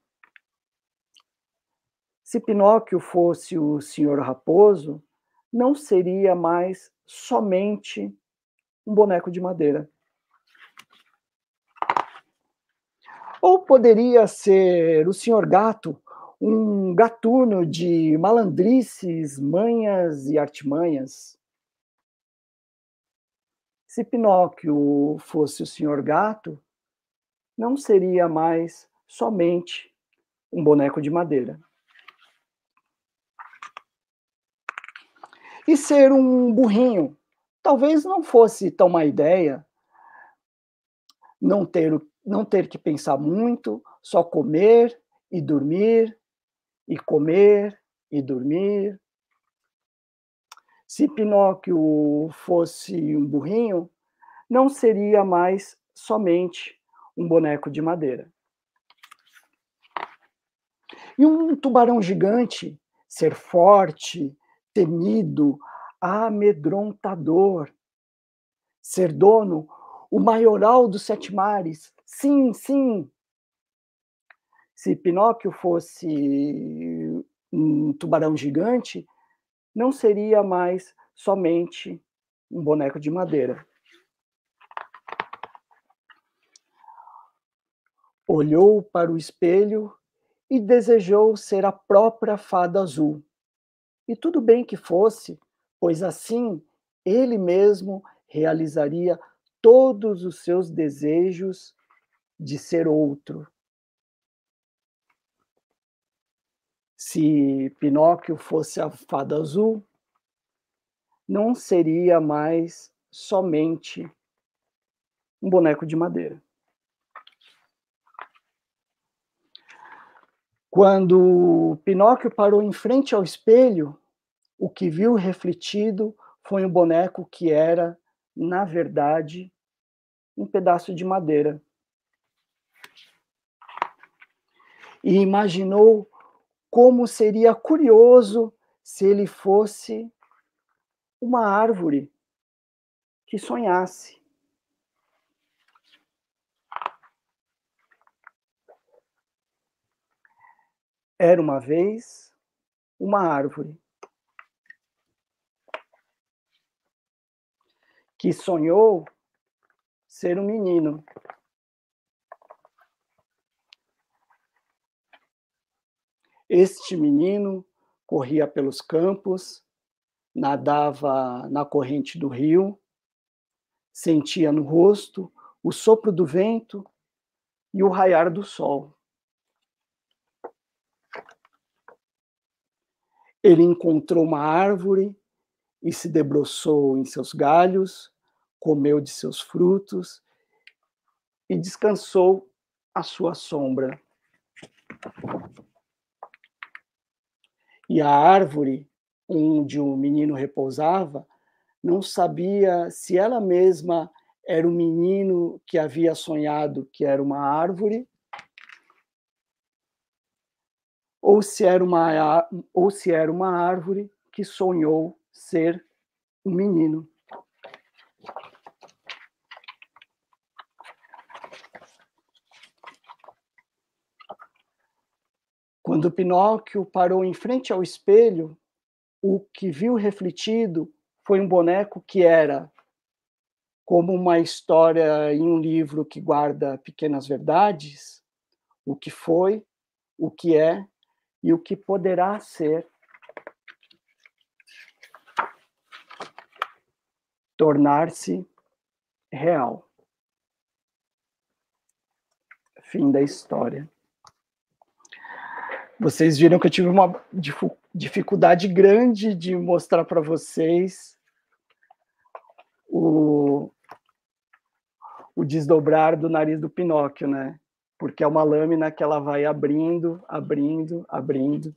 Se Pinóquio fosse o senhor Raposo, não seria mais somente um boneco de madeira. Ou poderia ser o senhor Gato, um gatuno de malandrices, manhas e artimanhas. Se Pinóquio fosse o senhor Gato, não seria mais somente um boneco de madeira. E ser um burrinho talvez não fosse tão má ideia. Não ter, não ter que pensar muito, só comer e dormir, e comer e dormir. Se Pinóquio fosse um burrinho, não seria mais somente um boneco de madeira. E um tubarão gigante ser forte, temido, amedrontador. Ser dono, o maioral dos sete mares. Sim, sim. Se Pinóquio fosse um tubarão gigante, não seria mais somente um boneco de madeira. Olhou para o espelho e desejou ser a própria fada azul. E tudo bem que fosse, pois assim ele mesmo realizaria todos os seus desejos de ser outro. Se Pinóquio fosse a fada azul, não seria mais somente um boneco de madeira. Quando Pinóquio parou em frente ao espelho, o que viu refletido foi um boneco que era, na verdade, um pedaço de madeira. E imaginou como seria curioso se ele fosse uma árvore que sonhasse. Era uma vez uma árvore que sonhou ser um menino. Este menino corria pelos campos, nadava na corrente do rio, sentia no rosto o sopro do vento e o raiar do sol. Ele encontrou uma árvore e se debruçou em seus galhos, comeu de seus frutos e descansou à sua sombra. E a árvore onde o menino repousava não sabia se ela mesma era o menino que havia sonhado que era uma árvore ou se era uma, ou se era uma árvore que sonhou ser um menino. Quando Pinóquio parou em frente ao espelho, o que viu refletido foi um boneco que era como uma história em um livro que guarda pequenas verdades, o que foi, o que é e o que poderá ser. Tornar-se real. Fim da história. Vocês viram que eu tive uma dificuldade grande de mostrar para vocês o, o desdobrar do nariz do Pinóquio, né? porque é uma lâmina que ela vai abrindo, abrindo, abrindo,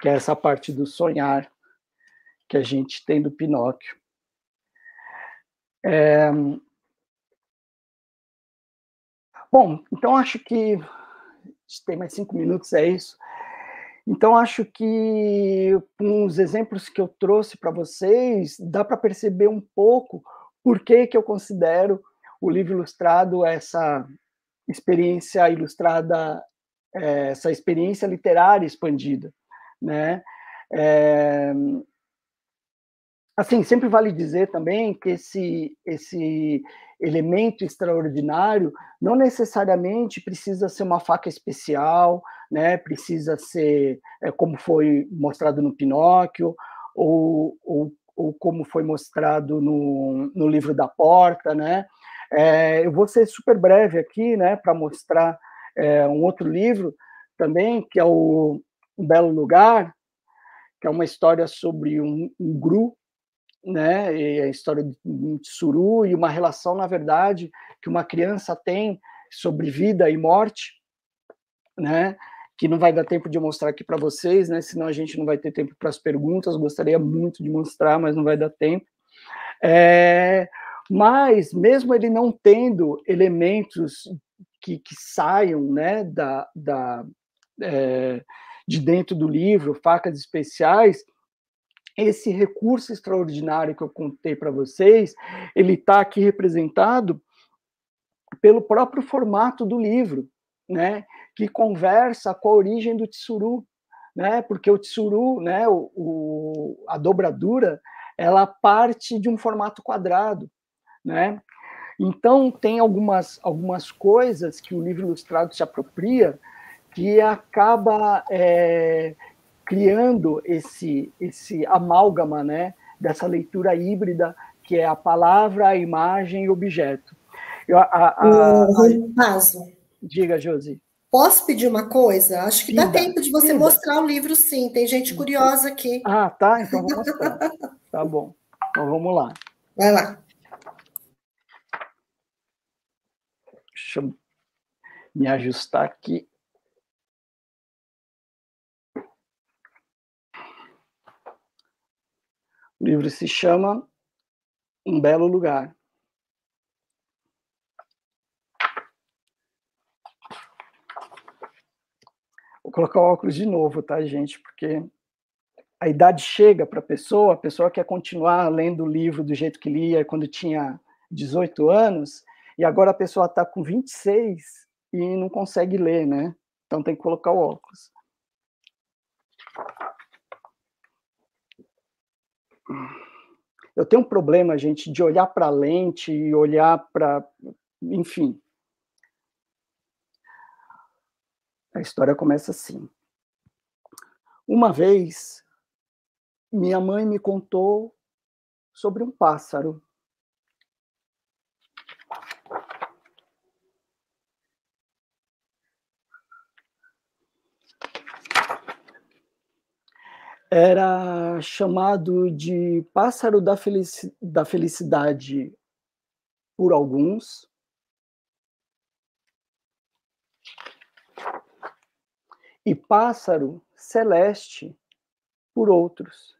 que é essa parte do sonhar que a gente tem do Pinóquio. É... Bom, então acho que tem mais cinco minutos, é isso. Então acho que com os exemplos que eu trouxe para vocês, dá para perceber um pouco por que, que eu considero o livro ilustrado essa experiência ilustrada, é, essa experiência literária expandida, né? É, assim, sempre vale dizer também que esse, esse elemento extraordinário não necessariamente precisa ser uma faca especial, né? precisa ser, é, como foi mostrado no Pinóquio, ou, ou, ou como foi mostrado no, no livro da Porta. Né? É, eu vou ser super breve aqui né, para mostrar é, um outro livro também, que é o Um Belo Lugar, que é uma história sobre um, um gru né, e a história de tsuru e uma relação, na verdade, que uma criança tem sobre vida e morte, né, que não vai dar tempo de mostrar aqui para vocês, né, senão a gente não vai ter tempo para as perguntas, gostaria muito de mostrar, mas não vai dar tempo. É, mas, mesmo ele não tendo elementos que, que saiam né, da, da, é, de dentro do livro, facas especiais, esse recurso extraordinário que eu contei para vocês, ele está aqui representado pelo próprio formato do livro, né, que conversa com a origem do tsuru, né, porque o tsuru, né, o, o, a dobradura, ela parte de um formato quadrado, né, então tem algumas, algumas coisas que o livro ilustrado se apropria que acaba é, criando esse, esse amálgama né, dessa leitura híbrida que é a palavra, a imagem e o objeto. Eu, a, a, a, Diga, Josi. Posso pedir uma coisa? Acho que dá tempo de você mostrar o livro, sim. Tem gente curiosa aqui. Ah, tá. Então vou mostrar. tá bom. Então vamos lá. Vai lá. Deixa eu me ajustar aqui. O livro se chama Um Belo Lugar. Vou colocar o óculos de novo, tá, gente? Porque a idade chega para a pessoa, a pessoa quer continuar lendo o livro do jeito que lia quando tinha 18 anos, e agora a pessoa está com 26 e não consegue ler, né? Então tem que colocar o óculos. Eu tenho um problema, gente, de olhar para a lente e olhar para. Enfim. A história começa assim. Uma vez, minha mãe me contou sobre um pássaro. Era chamado de pássaro da, felici da felicidade por alguns, e pássaro celeste por outros.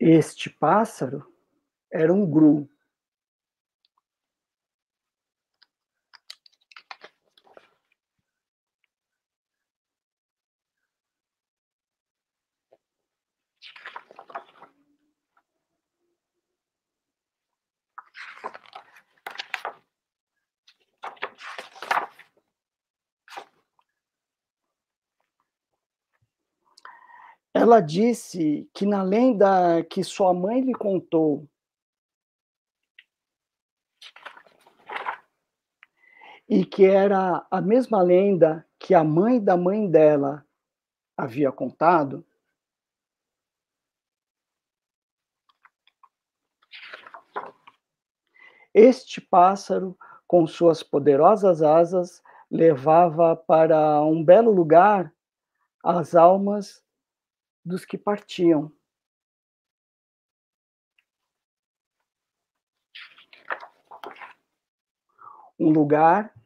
Este pássaro era um gru. Ela disse que na lenda que sua mãe lhe contou e que era a mesma lenda que a mãe da mãe dela havia contado, este pássaro, com suas poderosas asas, levava para um belo lugar as almas dos que partiam. Um lugar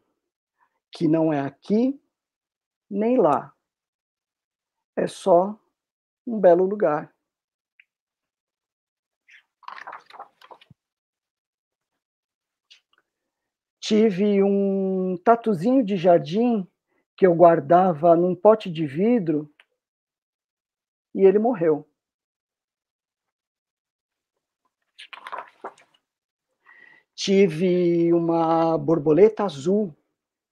que não é aqui nem lá. É só um belo lugar. Tive um tatuzinho de jardim que eu guardava num pote de vidro e ele morreu. Tive uma borboleta azul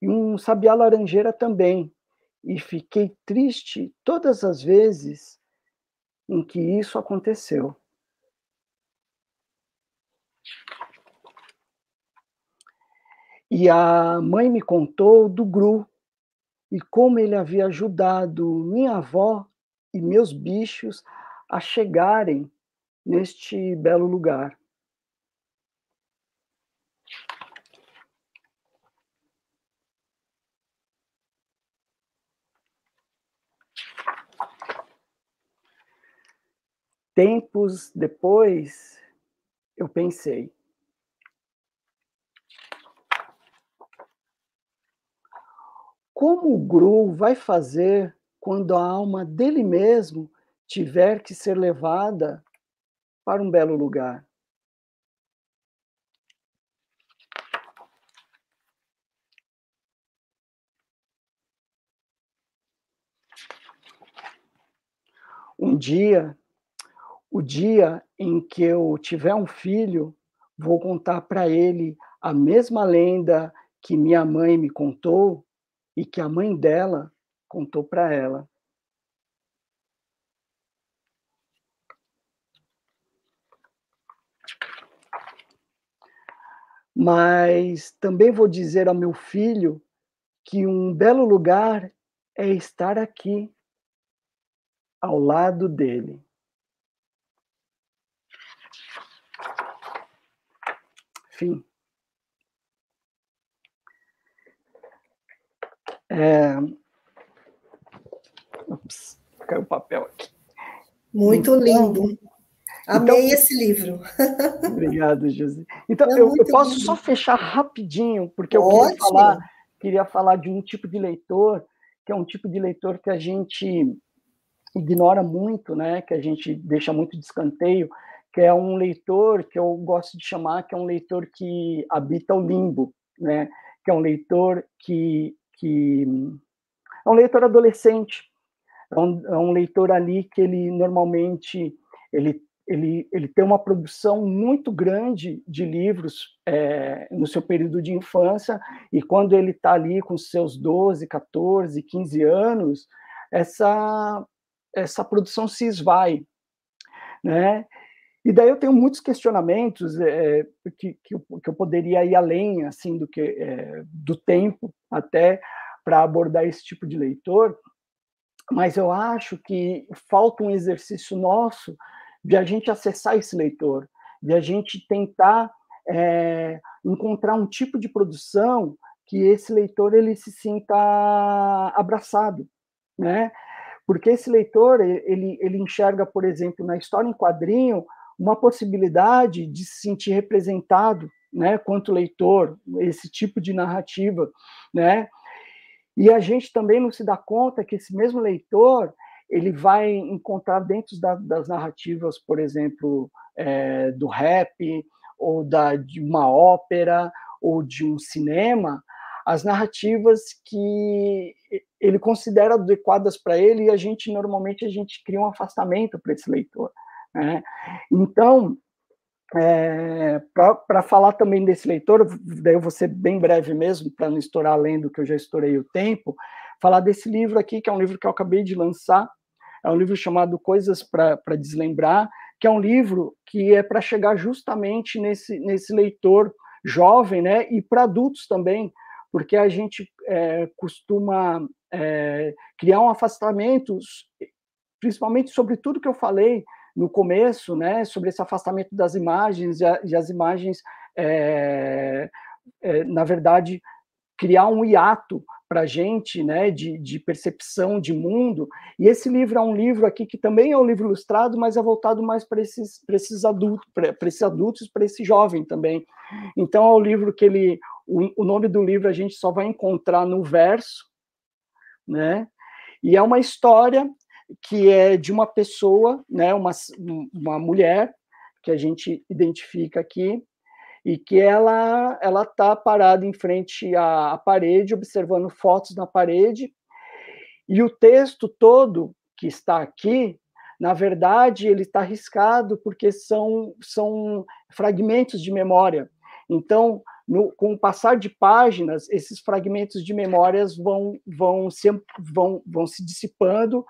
e um sabiá laranjeira também, e fiquei triste todas as vezes em que isso aconteceu. E a mãe me contou do Gru e como ele havia ajudado minha avó e meus bichos a chegarem neste belo lugar. Tempos depois, eu pensei, como o Gru vai fazer quando a alma dele mesmo tiver que ser levada para um belo lugar? Um dia, o dia em que eu tiver um filho, vou contar para ele a mesma lenda que minha mãe me contou e que a mãe dela contou para ela. Mas também vou dizer ao meu filho que um belo lugar é estar aqui, ao lado dele. Fim. É... Ups, caiu o papel aqui. Muito então, lindo. Amei então, esse livro. [LAUGHS] Obrigado, José. Então, é eu, eu, posso lindo. só fechar rapidinho, porque eu queria falar, queria falar de um tipo de leitor, que é um tipo de leitor que a gente ignora muito, né? que a gente deixa muito de escanteio, que é um leitor que eu gosto de chamar que é um leitor que habita o limbo, né? que é um leitor que que é um leitor adolescente, é um, é um leitor ali que ele normalmente ele, ele, ele tem uma produção muito grande de livros é, no seu período de infância, e quando ele está ali com seus 12, 14, 15 anos, essa, essa produção se esvai, né? E daí eu tenho muitos questionamentos é, que, que eu, que, eu, poderia ir além assim do que é, do tempo até para abordar esse tipo de leitor, mas eu acho que falta um exercício nosso de a gente acessar esse leitor, de a gente tentar é, encontrar um tipo de produção que esse leitor ele se sinta abraçado, né? Porque esse leitor ele, ele enxerga, por exemplo, na história em quadrinho uma possibilidade de se sentir representado, né, quanto leitor, esse tipo de narrativa, né? E a gente também não se dá conta que esse mesmo leitor ele vai encontrar dentro da, das narrativas, por exemplo, é, do rap ou da, de uma ópera ou de um cinema, as narrativas que ele considera adequadas para ele e a gente normalmente a gente cria um afastamento para esse leitor. Né? Então, é, para falar também desse leitor, daí eu vou ser bem breve mesmo, para não estourar além do que eu já estourei o tempo, falar desse livro aqui, que é um livro que eu acabei de lançar, é um livro chamado Coisas para Deslembrar, que é um livro que é para chegar justamente nesse, nesse leitor jovem, né, e para adultos também, porque a gente é, costuma é, criar um afastamento, principalmente sobre tudo que eu falei, no começo, né, sobre esse afastamento das imagens e, a, e as imagens, é, é, na verdade, criar um hiato para a gente, né, de, de, percepção de mundo. E esse livro é um livro aqui que também é um livro ilustrado, mas é voltado mais para esses, esses adultos, para esses adultos, para esse jovem também. Então é o um livro que ele, o, o nome do livro a gente só vai encontrar no verso, né? E é uma história que é de uma pessoa, né, uma, uma mulher, que a gente identifica aqui, e que ela ela está parada em frente à, à, parede, observando fotos na parede, E o texto todo que está aqui, na verdade, ele está arriscado porque são, são fragmentos de memória. Então, no, com o passar de páginas, esses fragmentos de memórias vão, vão, se, vão, vão se dissipando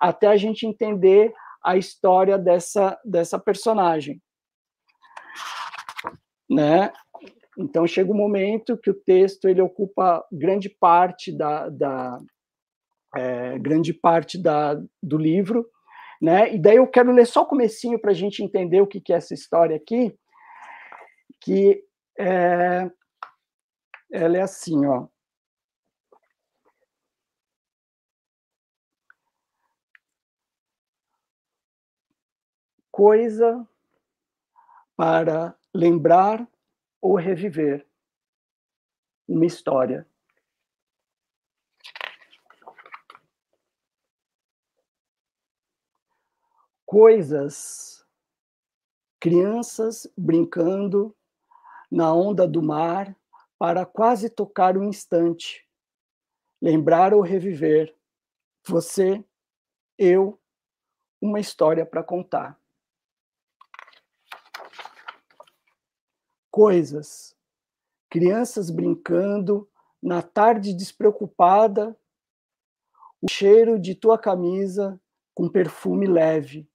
até a gente entender a história dessa, dessa personagem. Né? Então chega um momento que o texto ele ocupa grande parte da, da é, grande parte da, do livro, né? E daí eu quero ler só o comecinho para a gente entender o que, que é essa história aqui, que é, ela é assim, ó. Coisa para lembrar ou reviver uma história. Coisas, crianças brincando na onda do mar para quase tocar um instante, lembrar ou reviver, você, eu, uma história para contar. Coisas. Crianças brincando, na tarde despreocupada, o cheiro de tua camisa com perfume leve.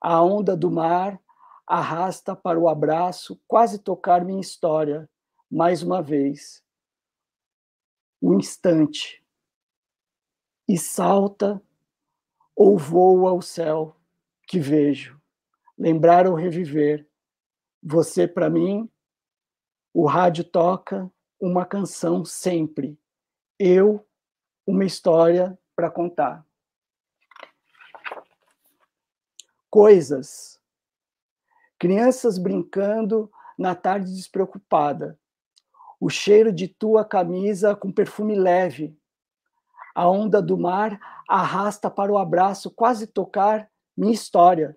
A onda do mar arrasta para o abraço, quase tocar minha história, mais uma vez. O instante. E salta ou voa ao céu que vejo. Lembrar ou reviver você, para mim, o rádio toca uma canção sempre. Eu, uma história para contar. Coisas. Crianças brincando na tarde despreocupada. O cheiro de tua camisa com perfume leve. A onda do mar arrasta para o abraço, quase tocar minha história.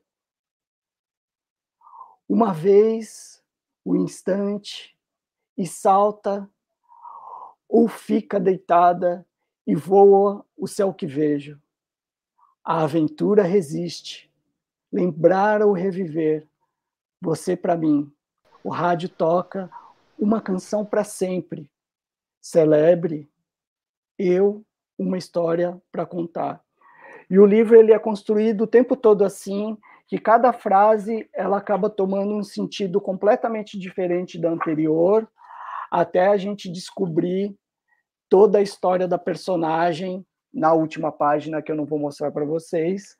Uma vez, o instante, e salta, ou fica deitada e voa o céu que vejo. A aventura resiste, lembrar ou reviver, você para mim. O rádio toca uma canção para sempre. Celebre, eu, uma história para contar. E o livro ele é construído o tempo todo assim, que cada frase ela acaba tomando um sentido completamente diferente da anterior, até a gente descobrir toda a história da personagem na última página que eu não vou mostrar para vocês,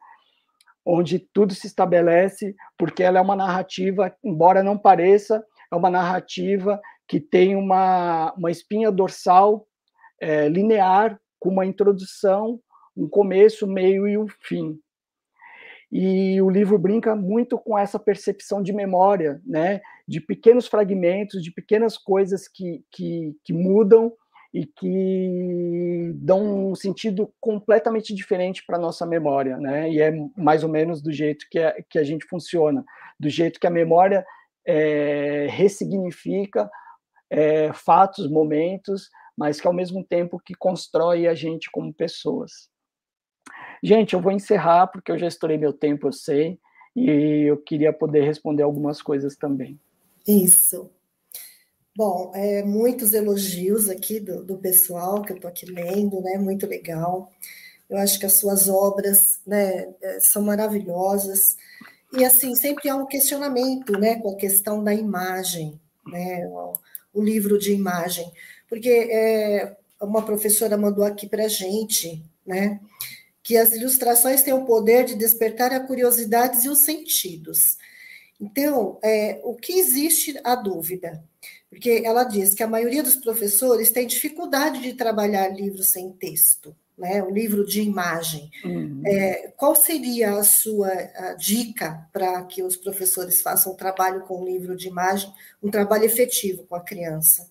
onde tudo se estabelece, porque ela é uma narrativa, embora não pareça, é uma narrativa que tem uma, uma espinha dorsal é, linear, com uma introdução, um começo, meio e um fim. E o livro brinca muito com essa percepção de memória, né? de pequenos fragmentos, de pequenas coisas que, que, que mudam e que dão um sentido completamente diferente para a nossa memória, né? E é mais ou menos do jeito que a, que a gente funciona, do jeito que a memória é, ressignifica é, fatos, momentos, mas que ao mesmo tempo que constrói a gente como pessoas. Gente, eu vou encerrar porque eu já estourei meu tempo, eu sei, e eu queria poder responder algumas coisas também. Isso. Bom, é, muitos elogios aqui do, do pessoal que eu estou aqui lendo, né? Muito legal. Eu acho que as suas obras né, é, são maravilhosas. E assim, sempre há um questionamento né, com a questão da imagem, né? O, livro de imagem. Porque é, uma professora mandou aqui para a gente, né? Que as ilustrações têm o poder de despertar a curiosidade e os sentidos. Então, é, o que existe a dúvida? Porque ela diz que a maioria dos professores tem dificuldade de trabalhar livros sem texto, né? o livro de imagem. Uhum. É, qual seria a sua a dica para que os professores façam um trabalho com livro de imagem, um trabalho efetivo com a criança?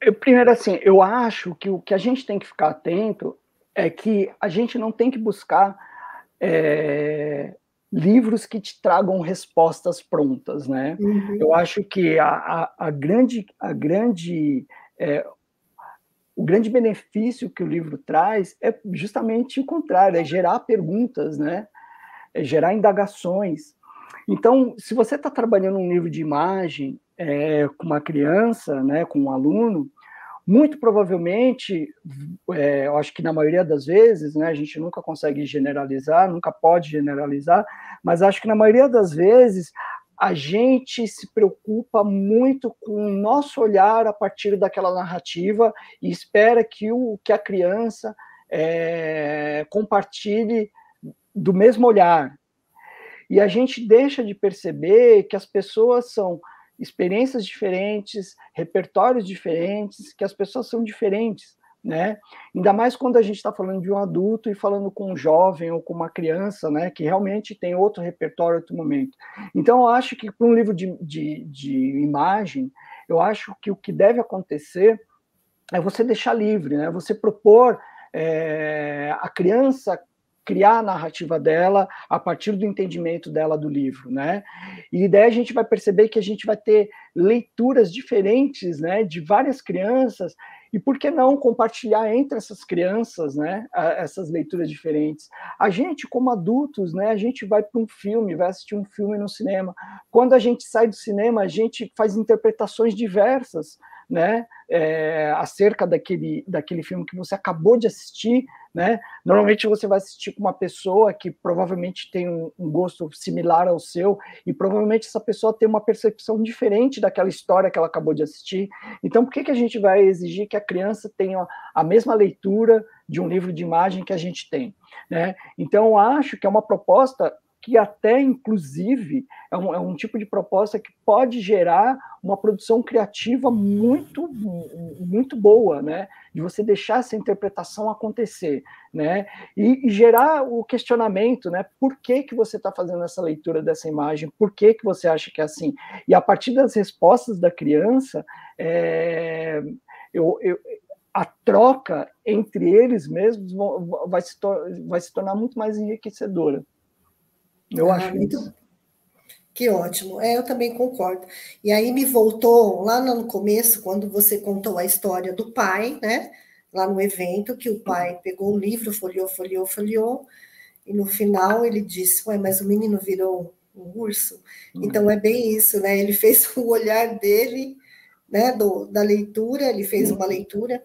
Eu, primeiro, assim, eu acho que o que a gente tem que ficar atento é que a gente não tem que buscar é, livros que te tragam respostas prontas, né? Uhum. Eu acho que a, a, a grande, a grande é, o grande benefício que o livro traz é justamente o contrário, é gerar perguntas, né? É gerar indagações. Então, se você está trabalhando um livro de imagem é, com uma criança, né, com um aluno, muito provavelmente, é, eu acho que na maioria das vezes, né, a gente nunca consegue generalizar, nunca pode generalizar, mas acho que na maioria das vezes a gente se preocupa muito com o nosso olhar a partir daquela narrativa e espera que, o, que a criança é, compartilhe do mesmo olhar. E a gente deixa de perceber que as pessoas são experiências diferentes, repertórios diferentes, que as pessoas são diferentes né? Ainda mais quando a gente está falando de um adulto e falando com um jovem ou com uma criança, né? Que realmente tem outro repertório, outro momento. Então, eu acho que para um livro de, de, de imagem, eu acho que o que deve acontecer é você deixar livre, né? Você propor é, a criança criar a narrativa dela a partir do entendimento dela do livro, né? E daí a gente vai perceber que a gente vai ter leituras diferentes, né, de várias crianças e por que não compartilhar entre essas crianças, né, essas leituras diferentes? A gente, como adultos, né, a gente vai para um filme, vai assistir um filme no cinema. Quando a gente sai do cinema, a gente faz interpretações diversas, né, é, acerca daquele, daquele filme que você acabou de assistir, né? Normalmente você vai assistir com uma pessoa que provavelmente tem um, um, gosto similar ao seu e provavelmente essa pessoa tem uma percepção diferente daquela história que ela acabou de assistir. Então, por que, que a gente vai exigir que a criança tenha a mesma leitura de um livro de imagem que a gente tem? Né? Então, eu acho que é uma proposta que até, inclusive, é um, é um, tipo de proposta que pode gerar uma produção criativa muito, muito boa, né? De você deixar essa interpretação acontecer, né? E, e gerar o questionamento, né? Por que, que você está fazendo essa leitura dessa imagem? Por que, que você acha que é assim? E a partir das respostas da criança, é, eu, eu a troca entre eles mesmos vai se, vai se tornar muito mais enriquecedora. Eu ah, acho muito... isso. Que ótimo. É, eu também concordo. E aí me voltou lá no começo, quando você contou a história do pai, né? Lá no evento, que o pai pegou o livro, folheou, folheou, folheou, e no final ele disse: Ué, mas o menino virou um urso. Uhum. Então é bem isso, né? Ele [LAUGHS] fez o olhar dele, né? Do, da leitura, ele fez uma leitura.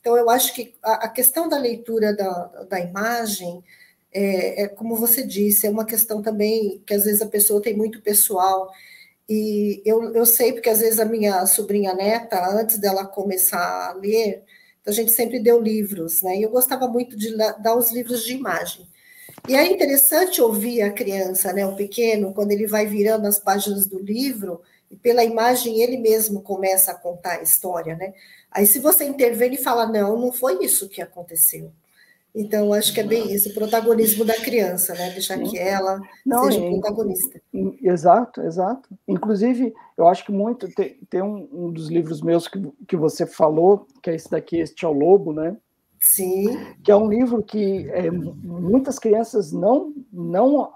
Então eu acho que a, a questão da leitura da, da imagem é, é, como você disse, é uma questão também que às vezes a pessoa tem muito pessoal. E eu, eu sei, porque às vezes a minha sobrinha neta, antes dela começar a ler, a gente sempre deu livros, né? E eu gostava muito de dar os livros de imagem. E é interessante ouvir a criança, né, o pequeno, quando ele vai virando as páginas do livro, e pela imagem ele mesmo começa a contar a história, né? Aí se você intervém e fala, não, não foi isso que aconteceu. Então, acho que é bem isso, o protagonismo da criança, né? Deixar que ela Não, seja é, protagonista. Exato, exato. Inclusive, eu acho que muito. Tem, tem um, um, dos livros meus que, que você falou, que é esse daqui, Este é o Lobo, né? Sim. Que é um livro que é, muitas crianças não, não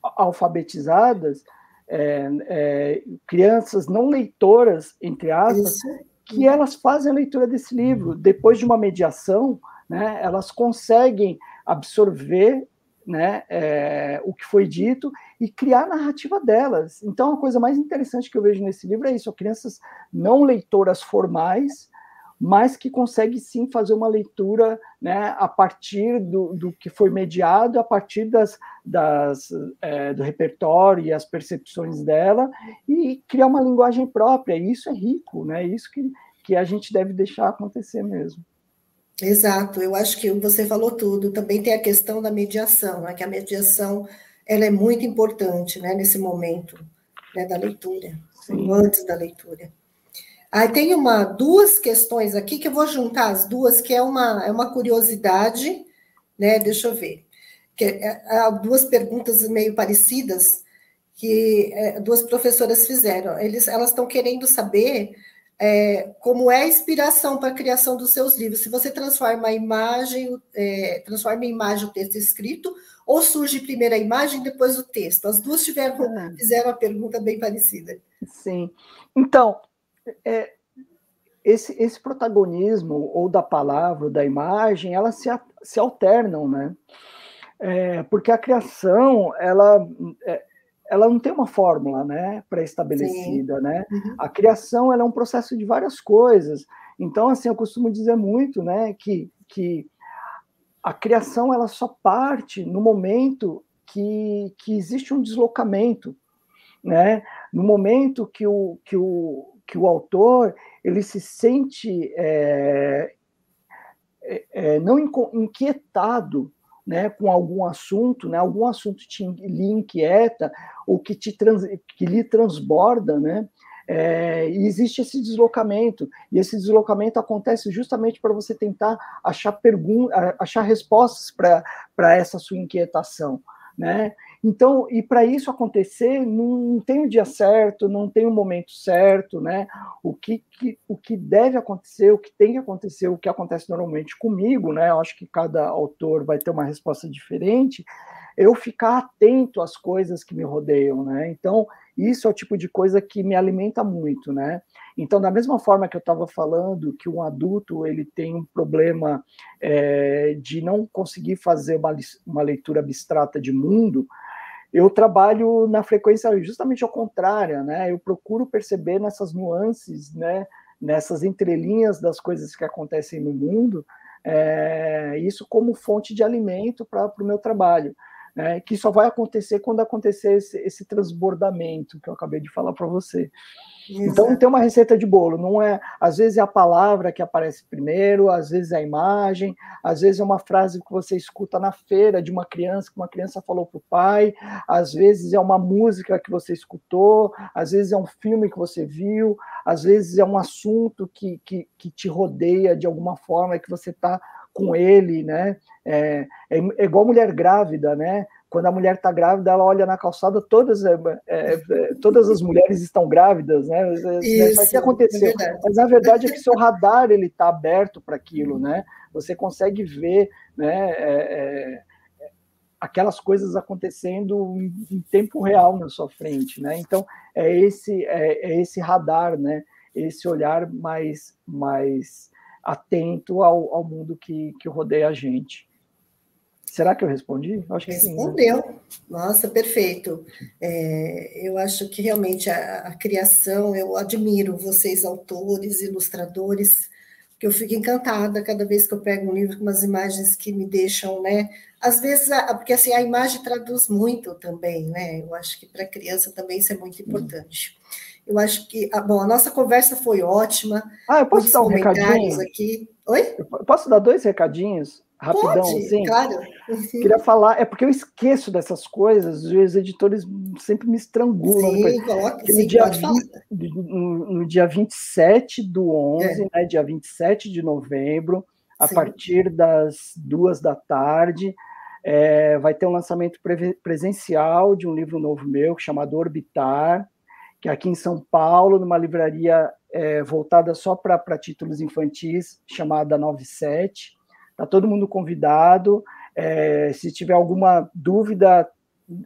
alfabetizadas, é, é, crianças não leitoras, entre aspas, isso. que elas fazem a leitura desse livro. Depois de uma mediação né, elas conseguem absorver né, é, o que foi dito e criar a narrativa delas. Então, a coisa mais interessante que eu vejo nesse livro é isso: crianças não leitoras formais, mas que conseguem sim fazer uma leitura né, a partir do, do que foi mediado, a partir das, das é, do repertório e as percepções dela, e criar uma linguagem própria. E isso é rico, né? Isso que, que a gente deve deixar acontecer mesmo. Exato, eu acho que você falou tudo. Também tem a questão da mediação, né? que a mediação ela é muito importante né? nesse momento né? da leitura, Sim. antes da leitura. Aí tem uma, duas questões aqui que eu vou juntar as duas, que é uma, é uma curiosidade, né? Deixa eu ver. Que é, é, duas perguntas meio parecidas que é, duas professoras fizeram. Eles, elas estão querendo saber é, como é a inspiração para a criação dos seus livros. Se você transforma a imagem, é, transforma em imagem o texto escrito, ou surge primeiro a imagem depois o texto. As duas tiveram, ah. fizeram a pergunta bem parecida. Sim. Então, é, esse, esse protagonismo ou da palavra ou da imagem, elas se, se alternam, né? É, porque a criação, ela, é, ela não tem uma fórmula, né, pré-estabelecida, né? Uhum. A criação, ela é um processo de várias coisas. Então, assim, eu costumo dizer muito, né, que, que a criação, ela só parte no momento que, que existe um deslocamento, né? No momento que o, que o, que o autor ele se sente é, é, não inquietado né, com algum assunto, né, algum assunto te, lhe inquieta ou que, te trans, que lhe transborda, né, é, e existe esse deslocamento, e esse deslocamento acontece justamente para você tentar achar, achar respostas para essa sua inquietação. Né? Então, e para isso acontecer, não tem o um dia certo, não tem o um momento certo, né? O que, que, o que deve acontecer, o que tem que acontecer, o que acontece normalmente comigo, né? Eu acho que cada autor vai ter uma resposta diferente. Eu ficar atento às coisas que me rodeiam, né? Então, isso é o tipo de coisa que me alimenta muito, né? Então, da mesma forma que eu estava falando que um adulto ele tem um problema é, de não conseguir fazer uma, uma leitura abstrata de mundo, eu trabalho na frequência justamente ao contrário, né? Eu procuro perceber nessas nuances, né? Nessas entrelinhas das coisas que acontecem no mundo, é, isso como fonte de alimento para o meu trabalho, né? Que só vai acontecer quando acontecer esse, esse transbordamento que eu acabei de falar para você. Exato. Então tem uma receita de bolo, não é, às vezes é a palavra que aparece primeiro, às vezes é a imagem, às vezes é uma frase que você escuta na feira de uma criança que uma criança falou para o pai, às vezes é uma música que você escutou, às vezes é um filme que você viu, às vezes é um assunto que, que, que te rodeia de alguma forma que você está com ele, né? É, é, é, igual mulher grávida, né? quando a mulher está grávida, ela olha na calçada, todas, é, é, é todas as mulheres estão grávidas, né? Isso, o que aconteceu? É Mas a verdade é que seu radar ele está aberto para aquilo, né? Você consegue ver, né? É, é, aquelas coisas acontecendo em, em, tempo real na sua frente, né? Então é esse é, esse radar, né? Esse olhar mais mais atento ao, ao mundo que, que rodeia a gente. Será que eu respondi? Acho que Respondeu. Sim, né? Nossa, perfeito. É, eu acho que realmente a, a, criação, eu admiro vocês, autores, ilustradores, que eu fico encantada cada vez que eu pego um livro com umas imagens que me deixam, né? Às vezes, porque assim, a imagem traduz muito também, né? Eu acho que para a criança também isso é muito importante. Eu acho que, ah, bom, a nossa conversa foi ótima. Ah, eu posso dar um recadinho? aqui. Oi? Eu posso dar dois recadinhos? rapidão, Pode, sim. Claro. Queria falar, é porque eu esqueço dessas coisas, os editores sempre me estrangulam. Sim, coloca, sim, no, dia 20, no, no, dia 27 do 11, é. né, dia 27 de novembro, a sim. partir das duas da tarde, é, vai ter um lançamento pre presencial de um livro novo meu, chamado Orbitar, que é aqui em São Paulo, numa livraria é, voltada só para títulos infantis, chamada 97. Está todo mundo convidado. É, se tiver alguma dúvida,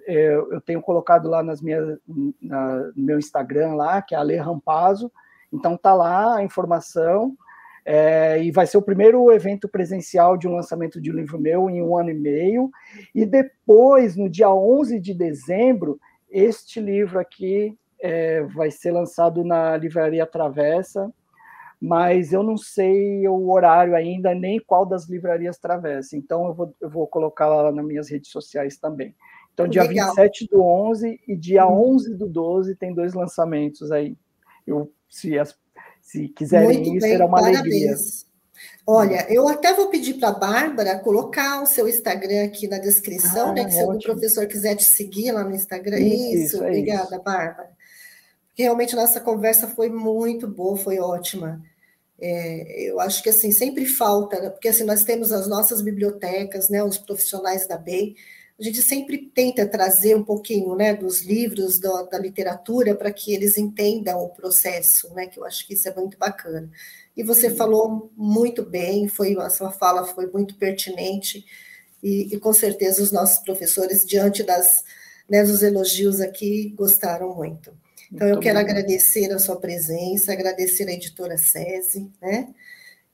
é, eu tenho colocado lá nas minhas, na, no meu Instagram lá, que é Ale Rampazo. Então tá lá a informação. É, e vai ser o primeiro evento presencial de um lançamento de um livro meu em um ano e meio. E depois, no dia 11 de dezembro, este livro aqui é, vai ser lançado na Livraria Travessa, mas eu não sei o horário ainda, nem qual das livrarias travessa. Então, eu vou, eu vou colocar lá nas minhas redes sociais também. Então, dia Legal. 27 do 11 e dia uhum. 11 do 12 tem dois lançamentos aí. Eu, se, as, se quiserem Muito ir, bem, será uma parabéns. alegria. Olha, eu até vou pedir para a Bárbara colocar o seu Instagram aqui na descrição, ah, né? Que se o professor quiser te seguir lá no Instagram. Isso, isso é obrigada, isso. Bárbara. Realmente nossa conversa foi muito boa, foi ótima. É, eu acho que assim sempre falta, né? porque assim nós temos as nossas bibliotecas, né, os profissionais da BEI, a gente sempre tenta trazer um pouquinho, né, dos livros da, da literatura para que eles entendam o processo, né, que eu acho que isso é muito bacana. E você falou muito bem, foi a sua fala foi muito pertinente e, e com certeza os nossos professores diante das né, dos elogios aqui gostaram muito. Então, Muito eu quero obrigado. agradecer a sua presença, agradecer a editora SESI, né?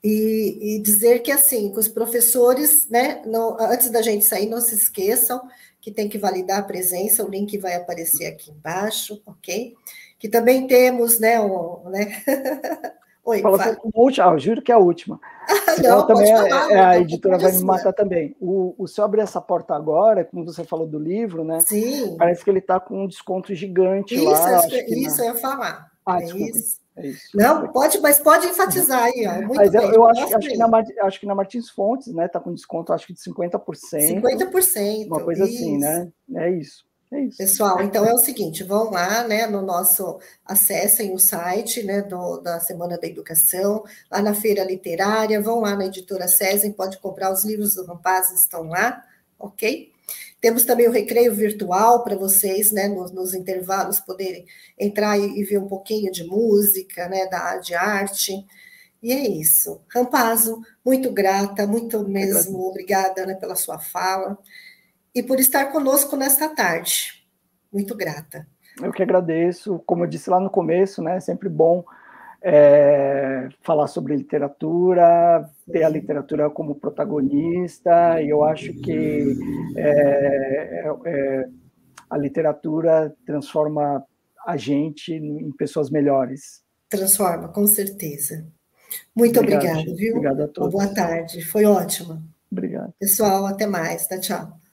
E, e, dizer que, assim, que os professores, né, não, antes da gente sair, não se esqueçam que tem que validar a presença, o link vai aparecer aqui embaixo, ok? Que também temos, né, o, né? [LAUGHS] Oi, Fala fala. última, ah, juro que é a última. [LAUGHS] não, também é, falar, é, a editora vai me matar também. O, o se eu abrir essa porta agora, como você falou do livro, né? Sim. Parece que ele está com um desconto gigante isso, lá. Isso, isso eu ia falar. Ah, é. Isso. É isso. Não, pode, mas pode enfatizar aí, ó. Muito mas bem, eu, eu acho, acho, que na, acho que na Martins Fontes, né, tá com desconto, acho que de 50%. 50%. Uma coisa isso. assim, né? É isso. É. Pessoal, então é o seguinte, vão lá, né, no nosso, acessem o site, né, do, da Semana da Educação, lá na Feira Literária, vão lá na Editora César, pode comprar os livros do Rampaz, estão lá, ok? Temos também o recreio virtual para vocês, né, nos, nos, intervalos poderem entrar e, e, ver um pouquinho de música, né, da de arte. E é isso. Rampazo, muito grata, muito mesmo obrigada né, pela sua fala e por estar conosco nesta tarde. Muito grata. Eu que agradeço. Como eu disse lá no começo, né, é sempre bom é, falar sobre literatura, ter a literatura como protagonista, e eu acho que é, é, é, a literatura transforma a gente em pessoas melhores. Transforma, com certeza. Muito obrigado viu? Obrigado a todos. Uma boa tarde, foi ótima. Obrigado. Pessoal, até mais. Tá, tchau.